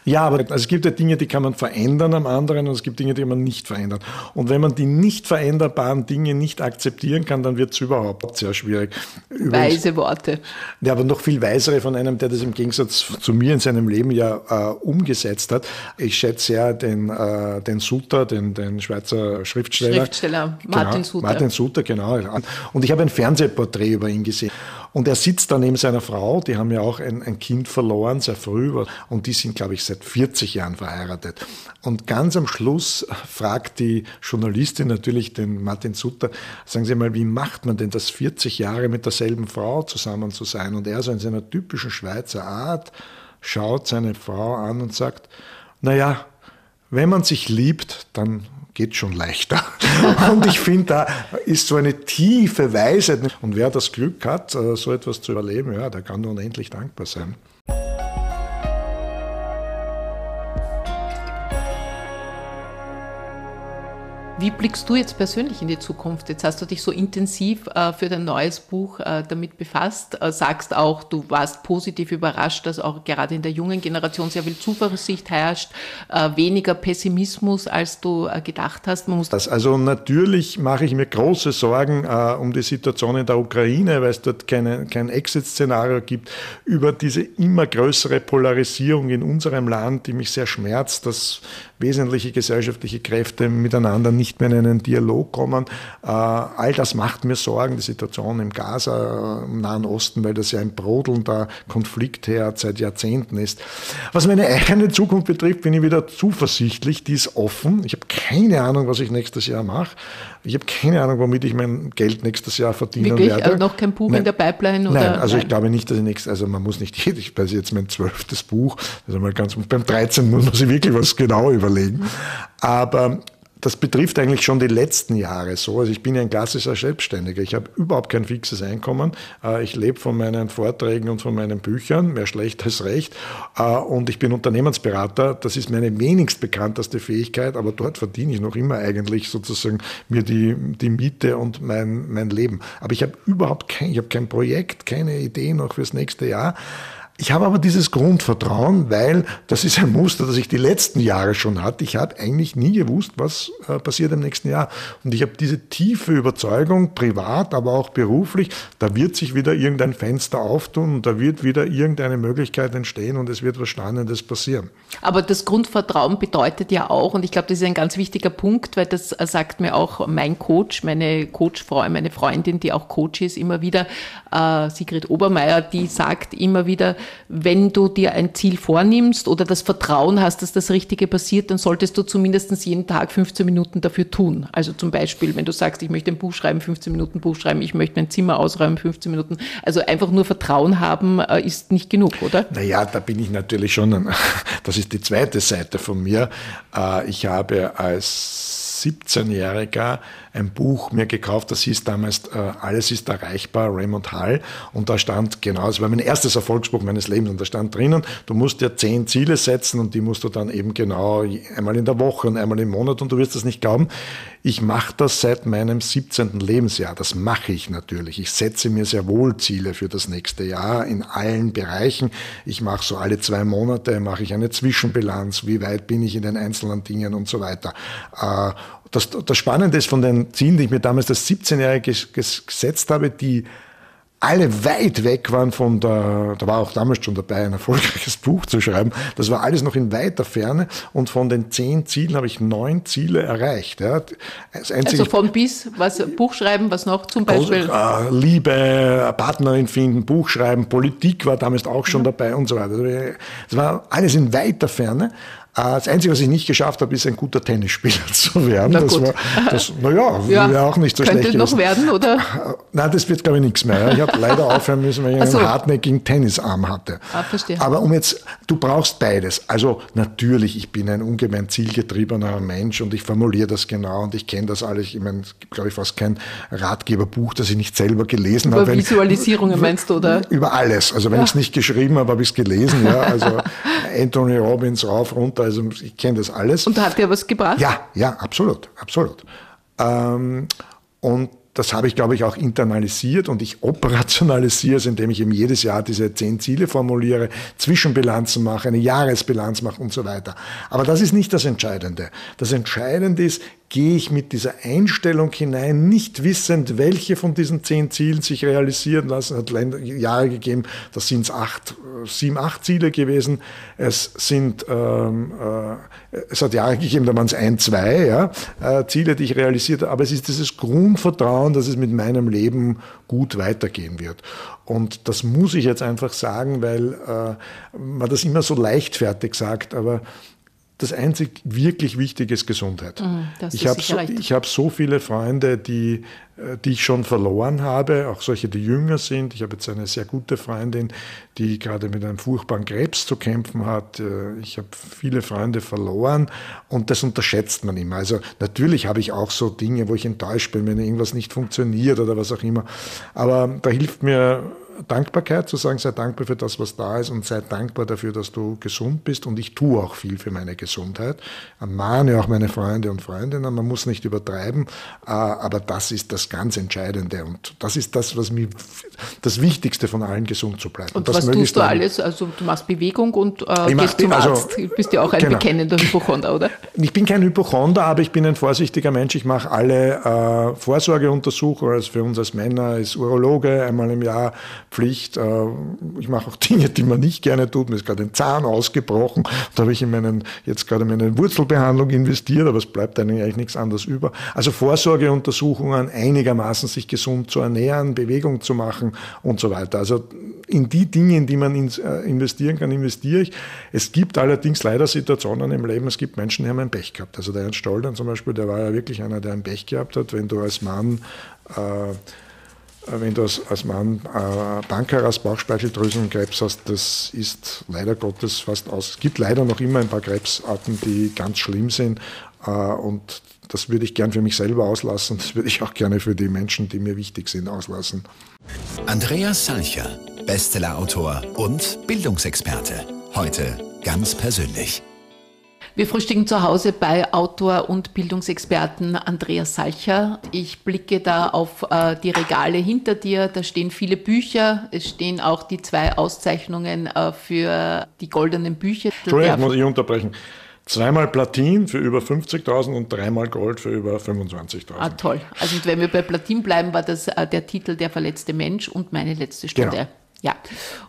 Ja, aber es gibt ja Dinge, die kann man verändern am anderen und es gibt Dinge, die man nicht verändern. Und wenn man die nicht veränderbaren Dinge nicht akzeptieren kann, dann wird es überhaupt sehr schwierig. Übrigens, Weise Worte. Ja, aber noch viel weisere von einem, der das im Gegensatz zu mir in seinem Leben ja äh, umgesetzt hat. Ich schätze ja den, äh, den Suter, den, den Schweizer Schriftsteller. Schriftsteller, Martin genau, Suter. Martin Suter, genau genau. Und ich habe ein Fernsehporträt über ihn gesehen. Und er sitzt da neben seiner Frau, die haben ja auch ein, ein Kind verloren, sehr früh, und die sind, glaube ich, seit 40 Jahren verheiratet. Und ganz am Schluss fragt die Journalistin natürlich den Martin Sutter, sagen Sie mal, wie macht man denn das 40 Jahre mit derselben Frau zusammen zu sein? Und er so in seiner typischen Schweizer Art schaut seine Frau an und sagt, naja, wenn man sich liebt, dann geht schon leichter. Und ich finde, da ist so eine tiefe Weisheit. Und wer das Glück hat, äh, so etwas zu überleben, ja, der kann unendlich dankbar sein. Wie blickst du jetzt persönlich in die Zukunft? Jetzt hast du dich so intensiv äh, für dein neues Buch äh, damit befasst, äh, sagst auch, du warst positiv überrascht, dass auch gerade in der jungen Generation sehr viel Zuversicht herrscht, äh, weniger Pessimismus, als du äh, gedacht hast. Man muss das, also natürlich mache ich mir große Sorgen äh, um die Situation in der Ukraine, weil es dort keine, kein Exit-Szenario gibt, über diese immer größere Polarisierung in unserem Land, die mich sehr schmerzt, dass wesentliche gesellschaftliche Kräfte miteinander nicht mehr in einen Dialog kommen. Äh, all das macht mir Sorgen, die Situation im Gaza, im Nahen Osten, weil das ja ein brodelnder Konfliktherd seit Jahrzehnten ist. Was meine eigene Zukunft betrifft, bin ich wieder zuversichtlich, die ist offen. Ich habe keine Ahnung, was ich nächstes Jahr mache. Ich habe keine Ahnung, womit ich mein Geld nächstes Jahr verdienen Wirklich? werde. Also noch kein Buch Nein. in der Pipeline? Oder? Nein, also Nein. ich glaube nicht, dass ich nächstes, also man muss nicht jedes, ich weiß jetzt mein zwölftes Buch, also mal ganz, beim 13 muss man sich wirklich was genau überlegen. Mhm. Aber das betrifft eigentlich schon die letzten Jahre so. Also ich bin ja ein klassischer Selbstständiger. Ich habe überhaupt kein fixes Einkommen. Äh, ich lebe von meinen Vorträgen und von meinen Büchern, mehr schlecht als recht. Äh, und ich bin Unternehmensberater. Das ist meine wenigst bekannteste Fähigkeit, aber dort verdiene ich noch immer eigentlich sozusagen mir die, die Miete und mein, mein Leben. Aber ich habe überhaupt kein, ich habe kein Projekt, keine Idee noch fürs nächste Jahr. Ich habe aber dieses Grundvertrauen, weil das ist ein Muster, das ich die letzten Jahre schon hatte. Ich habe eigentlich nie gewusst, was äh, passiert im nächsten Jahr. Und ich habe diese tiefe Überzeugung, privat, aber auch beruflich, da wird sich wieder irgendein Fenster auftun und da wird wieder irgendeine Möglichkeit entstehen und es wird was Spannendes passieren. Aber das Grundvertrauen bedeutet ja auch, und ich glaube, das ist ein ganz wichtiger Punkt, weil das äh, sagt mir auch mein Coach, meine Coachfrau, meine Freundin, die auch Coach ist, immer wieder, äh, Sigrid Obermeier, die sagt immer wieder, wenn du dir ein Ziel vornimmst oder das Vertrauen hast, dass das Richtige passiert, dann solltest du zumindest jeden Tag 15 Minuten dafür tun. Also zum Beispiel, wenn du sagst, ich möchte ein Buch schreiben, 15 Minuten Buch schreiben, ich möchte mein Zimmer ausräumen, 15 Minuten. Also einfach nur Vertrauen haben äh, ist nicht genug, oder? Naja, da bin ich natürlich schon, das ist die zweite Seite von mir. Äh, ich habe als 17-Jähriger ein Buch mir gekauft, das hieß damals äh, Alles ist erreichbar, Raymond Hall. Und da stand genau, es war mein erstes Erfolgsbuch meines Lebens und da stand drinnen, du musst dir zehn Ziele setzen und die musst du dann eben genau einmal in der Woche und einmal im Monat und du wirst das nicht glauben. Ich mache das seit meinem 17. Lebensjahr. Das mache ich natürlich. Ich setze mir sehr wohl Ziele für das nächste Jahr in allen Bereichen. Ich mache so alle zwei Monate mache ich eine Zwischenbilanz. Wie weit bin ich in den einzelnen Dingen und so weiter. Äh, das, das Spannende ist von den Zielen, die ich mir damals als 17-Jährige gesetzt habe, die alle weit weg waren von der, da war auch damals schon dabei, ein erfolgreiches Buch zu schreiben. Das war alles noch in weiter Ferne und von den zehn Zielen habe ich neun Ziele erreicht. Ja. also von bis, was Buch schreiben, was noch zum Beispiel? Äh, Liebe, Partnerin finden, Buch schreiben, Politik war damals auch schon mhm. dabei und so weiter. Also, das war alles in weiter Ferne. Das Einzige, was ich nicht geschafft habe, ist ein guter Tennisspieler zu werden. Na das gut. war, das, naja, ja, wäre auch nicht so Könnte schlecht noch werden, oder? Nein, das wird, glaube ich, nichts mehr. Ich habe leider aufhören müssen, weil ich so. einen hartnäckigen Tennisarm hatte. Ah, verstehe. Aber um jetzt, du brauchst beides. Also natürlich, ich bin ein ungemein zielgetriebener Mensch und ich formuliere das genau und ich kenne das alles. Ich meine, es gibt, glaube ich, fast kein Ratgeberbuch, das ich nicht selber gelesen über habe. Über Visualisierungen meinst du, oder? Über alles. Also wenn ja. ich es nicht geschrieben habe, habe ich es gelesen. Ja. Also Anthony Robbins rauf, runter, also ich kenne das alles. Und hat dir was gebracht? Ja, ja, absolut, absolut. Ähm, und das habe ich, glaube ich, auch internalisiert und ich operationalisiere es, indem ich eben jedes Jahr diese zehn Ziele formuliere, Zwischenbilanzen mache, eine Jahresbilanz mache und so weiter. Aber das ist nicht das Entscheidende. Das Entscheidende ist, gehe ich mit dieser Einstellung hinein, nicht wissend, welche von diesen zehn Zielen sich realisieren lassen. Hat Jahre gegeben, da sind es acht, sieben, acht Ziele gewesen. Es sind, ähm, äh, es hat Jahre gegeben, da waren es ein, zwei ja, äh, Ziele, die ich realisiert habe. Aber es ist dieses Grundvertrauen, dass es mit meinem Leben gut weitergehen wird. Und das muss ich jetzt einfach sagen, weil äh, man das immer so leichtfertig sagt, aber das einzig wirklich Wichtige ist Gesundheit. Mhm, ich habe so, hab so viele Freunde, die, äh, die ich schon verloren habe, auch solche, die jünger sind. Ich habe jetzt eine sehr gute Freundin, die gerade mit einem furchtbaren Krebs zu kämpfen hat. Äh, ich habe viele Freunde verloren und das unterschätzt man immer. Also natürlich habe ich auch so Dinge, wo ich enttäuscht bin, wenn irgendwas nicht funktioniert oder was auch immer. Aber da hilft mir Dankbarkeit, zu sagen, sei dankbar für das, was da ist und sei dankbar dafür, dass du gesund bist. Und ich tue auch viel für meine Gesundheit. Mahne auch meine Freunde und Freundinnen, man muss nicht übertreiben, äh, aber das ist das ganz Entscheidende und das ist das, was mir das Wichtigste von allen, gesund zu bleiben. Und, und was tust du alles? Also du machst Bewegung und äh, gehst zum also, Arzt. Du bist ja auch ein genau. bekennender Hypochonder, oder? Ich bin kein Hypochonder, aber ich bin ein vorsichtiger Mensch. Ich mache alle äh, Vorsorgeuntersuchungen. Also für uns als Männer ist Urologe einmal im Jahr Pflicht. Äh, ich mache auch Dinge, die man nicht gerne tut. Mir ist gerade ein Zahn ausgebrochen. Da habe ich in meinen, jetzt gerade in meine Wurzelbehandlung investiert, aber es bleibt eigentlich nichts anderes über. Also Vorsorgeuntersuchungen, einigermaßen sich gesund zu ernähren, Bewegung zu machen und so weiter. Also in die Dinge, in die man äh, investieren kann, investiere ich. Es gibt allerdings leider Situationen im Leben, es gibt Menschen, die haben ein Pech gehabt. Also der Ernst Stoldern zum Beispiel, der war ja wirklich einer, der ein Pech gehabt hat, wenn du als Mann äh, wenn du als, Mann äh, Pankreas, Bauchspeicheldrüsenkrebs hast, das ist leider Gottes fast aus. Es gibt leider noch immer ein paar Krebsarten, die ganz schlimm sind. Äh, und das würde ich gern für mich selber auslassen. Das würde ich auch gerne für die Menschen, die mir wichtig sind, auslassen. Andreas Salcher, Bestsellerautor und Bildungsexperte. Heute ganz persönlich. Wir frühstücken zu Hause bei Autor und Bildungsexperten Andreas Salcher. Ich blicke da auf äh, die Regale hinter dir. Da stehen viele Bücher. Es stehen auch die zwei Auszeichnungen äh, für die goldenen Bücher. Entschuldigung, muss ich unterbrechen. Zweimal Platin für über 50.000 und dreimal Gold für über 25.000. Ah, toll. Also wenn wir bei Platin bleiben, war das äh, der Titel Der verletzte Mensch und meine letzte Stunde. Genau. Ja,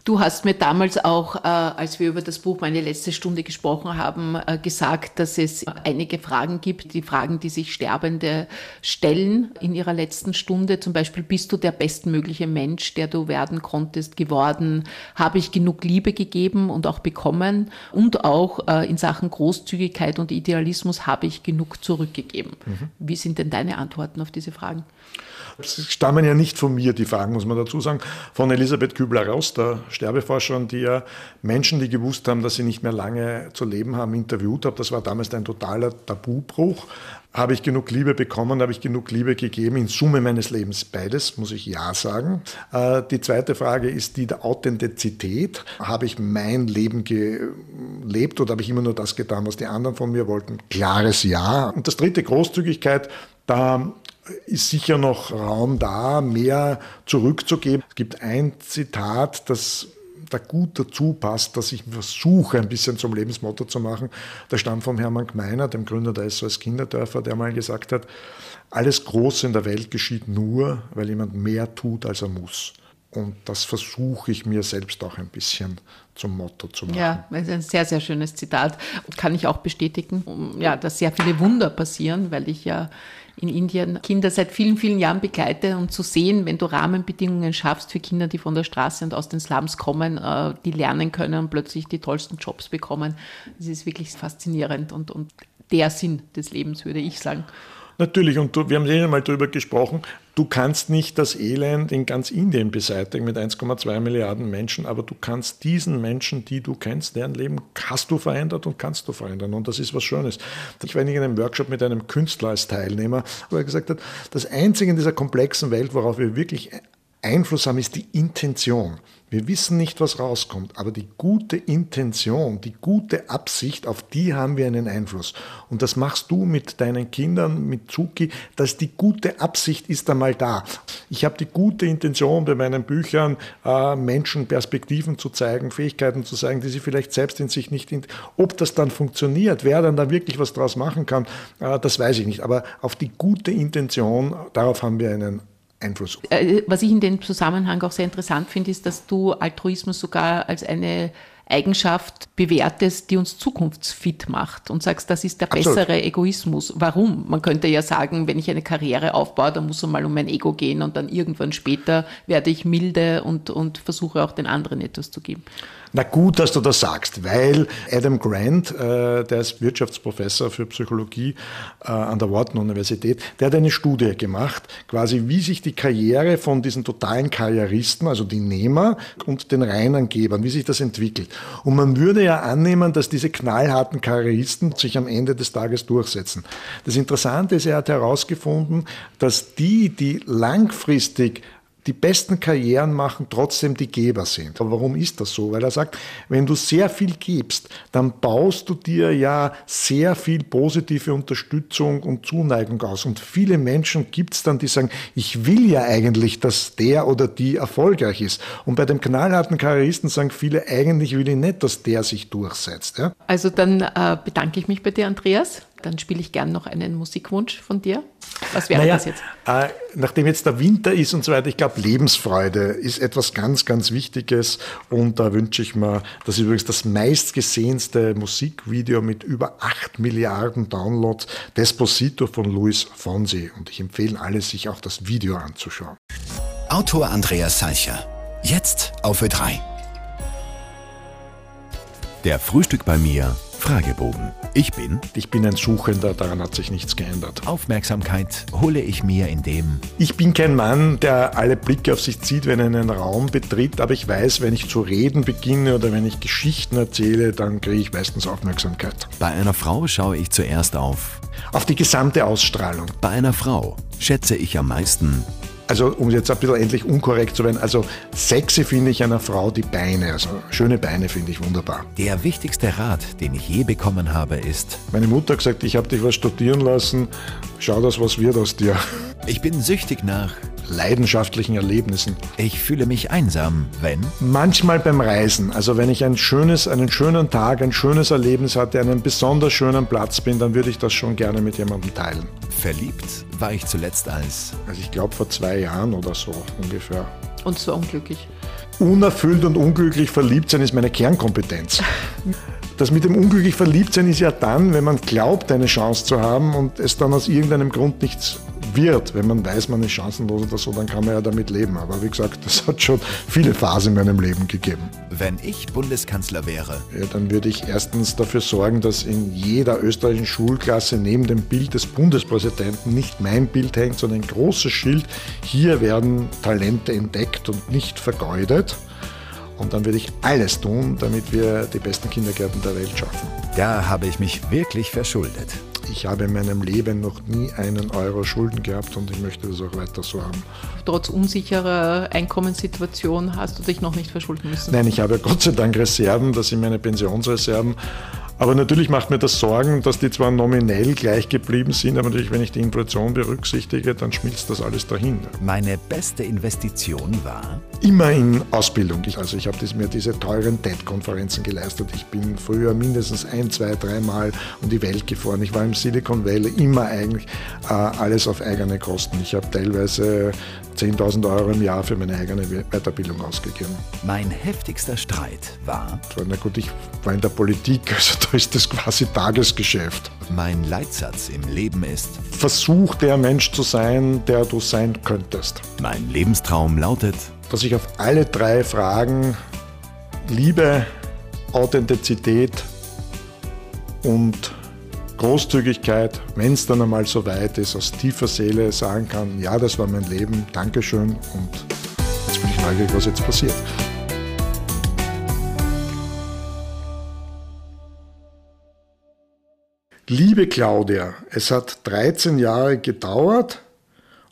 du hast mir damals auch, äh, als wir über das Buch Meine letzte Stunde gesprochen haben, äh, gesagt, dass es einige Fragen gibt, die Fragen, die sich Sterbende stellen in ihrer letzten Stunde. Zum Beispiel, bist du der bestmögliche Mensch, der du werden konntest, geworden? Habe ich genug Liebe gegeben und auch bekommen? Und auch äh, in Sachen Großzügigkeit und Idealismus habe ich genug zurückgegeben? Mhm. Wie sind denn deine Antworten auf diese Fragen? Stammen ja nicht von mir, die Fragen, muss man dazu sagen, von Elisabeth Kübler-Raus, der Sterbeforscherin, die ja Menschen, die gewusst haben, dass sie nicht mehr lange zu leben haben, interviewt hat. Das war damals ein totaler Tabubruch. Habe ich genug Liebe bekommen, habe ich genug Liebe gegeben, in Summe meines Lebens beides, muss ich ja sagen. Äh, die zweite Frage ist die der Authentizität. Habe ich mein Leben gelebt oder habe ich immer nur das getan, was die anderen von mir wollten? Klares Ja. Und das dritte, Großzügigkeit. Da ist sicher noch Raum da, mehr zurückzugeben. Es gibt ein Zitat, das da gut dazu passt, dass ich versuche, ein bisschen zum Lebensmotto zu machen. Der stammt vom Hermann Gmeiner, dem Gründer der SOS Kinderdörfer, der mal gesagt hat, alles Große in der Welt geschieht nur, weil jemand mehr tut, als er muss. Und das versuche ich mir selbst auch ein bisschen zum Motto zu machen. Ja, das ist ein sehr, sehr schönes Zitat. Kann ich auch bestätigen, ja, dass sehr viele Wunder passieren, weil ich ja in Indien Kinder seit vielen, vielen Jahren begleite und zu sehen, wenn du Rahmenbedingungen schaffst für Kinder, die von der Straße und aus den Slums kommen, äh, die lernen können und plötzlich die tollsten Jobs bekommen. Das ist wirklich faszinierend und, und der Sinn des Lebens, würde ich sagen. Natürlich, und du, wir haben ja mal darüber gesprochen, du kannst nicht das Elend in ganz Indien beseitigen mit 1,2 Milliarden Menschen, aber du kannst diesen Menschen, die du kennst, deren Leben hast du verändert und kannst du verändern. Und das ist was Schönes. Ich war in einem Workshop mit einem Künstler als Teilnehmer, wo er gesagt hat, das Einzige in dieser komplexen Welt, worauf wir wirklich Einfluss haben, ist die Intention. Wir wissen nicht, was rauskommt, aber die gute Intention, die gute Absicht, auf die haben wir einen Einfluss. Und das machst du mit deinen Kindern, mit Zuki, dass die gute Absicht ist einmal da. Ich habe die gute Intention bei meinen Büchern, äh, Menschen Perspektiven zu zeigen, Fähigkeiten zu zeigen, die sie vielleicht selbst in sich nicht, ob das dann funktioniert, wer dann da wirklich was draus machen kann, äh, das weiß ich nicht. Aber auf die gute Intention, darauf haben wir einen Einfluss. Äh, was ich in dem Zusammenhang auch sehr interessant finde, ist, dass du Altruismus sogar als eine Eigenschaft bewertest, die uns zukunftsfit macht und sagst, das ist der Absolut. bessere Egoismus. Warum? Man könnte ja sagen, wenn ich eine Karriere aufbaue, dann muss es mal um mein Ego gehen und dann irgendwann später werde ich milde und, und versuche auch den anderen etwas zu geben. Na gut, dass du das sagst, weil Adam Grant, äh, der ist Wirtschaftsprofessor für Psychologie äh, an der Wharton-Universität, der hat eine Studie gemacht, quasi wie sich die Karriere von diesen totalen Karrieristen, also die Nehmer und den reinen Gebern, wie sich das entwickelt. Und man würde ja annehmen, dass diese knallharten Karrieristen sich am Ende des Tages durchsetzen. Das Interessante ist, er hat herausgefunden, dass die, die langfristig die besten Karrieren machen, trotzdem die Geber sind. Aber warum ist das so? Weil er sagt, wenn du sehr viel gibst, dann baust du dir ja sehr viel positive Unterstützung und Zuneigung aus. Und viele Menschen gibt es dann, die sagen, ich will ja eigentlich, dass der oder die erfolgreich ist. Und bei dem knallharten Karrieristen sagen viele, eigentlich will ich nicht, dass der sich durchsetzt. Ja? Also dann äh, bedanke ich mich bei dir, Andreas. Dann spiele ich gern noch einen Musikwunsch von dir. Was wäre naja, das jetzt? Äh, nachdem jetzt der Winter ist und so weiter, ich glaube, Lebensfreude ist etwas ganz, ganz Wichtiges. Und da wünsche ich mir, das ist übrigens das meistgesehenste Musikvideo mit über 8 Milliarden Downloads, Desposito von Luis Fonsi. Und ich empfehle alle, sich auch das Video anzuschauen. Autor Andreas Salcher. Jetzt auf Ö3. Der Frühstück bei mir Fragebogen. Ich bin. Ich bin ein Suchender, daran hat sich nichts geändert. Aufmerksamkeit hole ich mir in dem. Ich bin kein Mann, der alle Blicke auf sich zieht, wenn er einen Raum betritt, aber ich weiß, wenn ich zu reden beginne oder wenn ich Geschichten erzähle, dann kriege ich meistens Aufmerksamkeit. Bei einer Frau schaue ich zuerst auf. Auf die gesamte Ausstrahlung. Bei einer Frau schätze ich am meisten also um jetzt ein bisschen endlich unkorrekt zu werden, also sexy finde ich einer Frau die Beine, also schöne Beine finde ich wunderbar. Der wichtigste Rat, den ich je bekommen habe, ist... Meine Mutter hat gesagt, ich habe dich was studieren lassen, schau das, was wird aus dir. Ich bin süchtig nach leidenschaftlichen Erlebnissen. Ich fühle mich einsam, wenn? Manchmal beim Reisen. Also wenn ich ein schönes, einen schönen Tag, ein schönes Erlebnis hatte, einen besonders schönen Platz bin, dann würde ich das schon gerne mit jemandem teilen. Verliebt war ich zuletzt als? Also ich glaube vor zwei Jahren oder so ungefähr. Und zwar unglücklich. Unerfüllt und unglücklich verliebt sein ist meine Kernkompetenz. Das mit dem unglücklich verliebt sein ist ja dann, wenn man glaubt, eine Chance zu haben und es dann aus irgendeinem Grund nichts wird. Wenn man weiß, man ist chancenlos oder so, dann kann man ja damit leben. Aber wie gesagt, das hat schon viele Phasen in meinem Leben gegeben. Wenn ich Bundeskanzler wäre? Ja, dann würde ich erstens dafür sorgen, dass in jeder österreichischen Schulklasse neben dem Bild des Bundespräsidenten nicht mein Bild hängt, sondern ein großes Schild. Hier werden Talente entdeckt und nicht vergeudet. Und dann würde ich alles tun, damit wir die besten Kindergärten der Welt schaffen. Da habe ich mich wirklich verschuldet. Ich habe in meinem Leben noch nie einen Euro Schulden gehabt und ich möchte das auch weiter so haben. Trotz unsicherer Einkommenssituation hast du dich noch nicht verschulden müssen? Nein, ich habe Gott sei Dank Reserven, das sind meine Pensionsreserven. Aber natürlich macht mir das Sorgen, dass die zwar nominell gleich geblieben sind, aber natürlich, wenn ich die Inflation berücksichtige, dann schmilzt das alles dahin. Meine beste Investition war? Immer in Ausbildung. Also ich habe mir diese teuren TED-Konferenzen geleistet. Ich bin früher mindestens ein, zwei, dreimal um die Welt gefahren. Ich war im Silicon Valley immer eigentlich äh, alles auf eigene Kosten. Ich habe teilweise 10.000 Euro im Jahr für meine eigene Weiterbildung ausgegeben. Mein heftigster Streit war? Na gut, ich war in der Politik, also da ist das quasi Tagesgeschäft. Mein Leitsatz im Leben ist? Versuch der Mensch zu sein, der du sein könntest. Mein Lebenstraum lautet? Dass ich auf alle drei Fragen Liebe, Authentizität und Großzügigkeit, wenn es dann einmal so weit ist, aus tiefer Seele sagen kann, ja, das war mein Leben, Dankeschön und jetzt bin ich neugierig, was jetzt passiert. Liebe Claudia, es hat 13 Jahre gedauert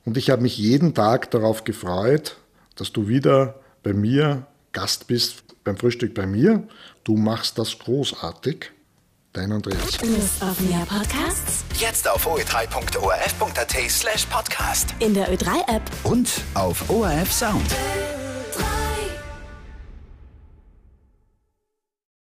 und ich habe mich jeden Tag darauf gefreut, dass du wieder bei mir Gast bist beim Frühstück bei mir. Du machst das großartig. Dein Andreas. Lust auf mehr Podcasts? Jetzt auf oe3.orf.at slash podcast. In der Ö3-App. Und auf ORF Sound.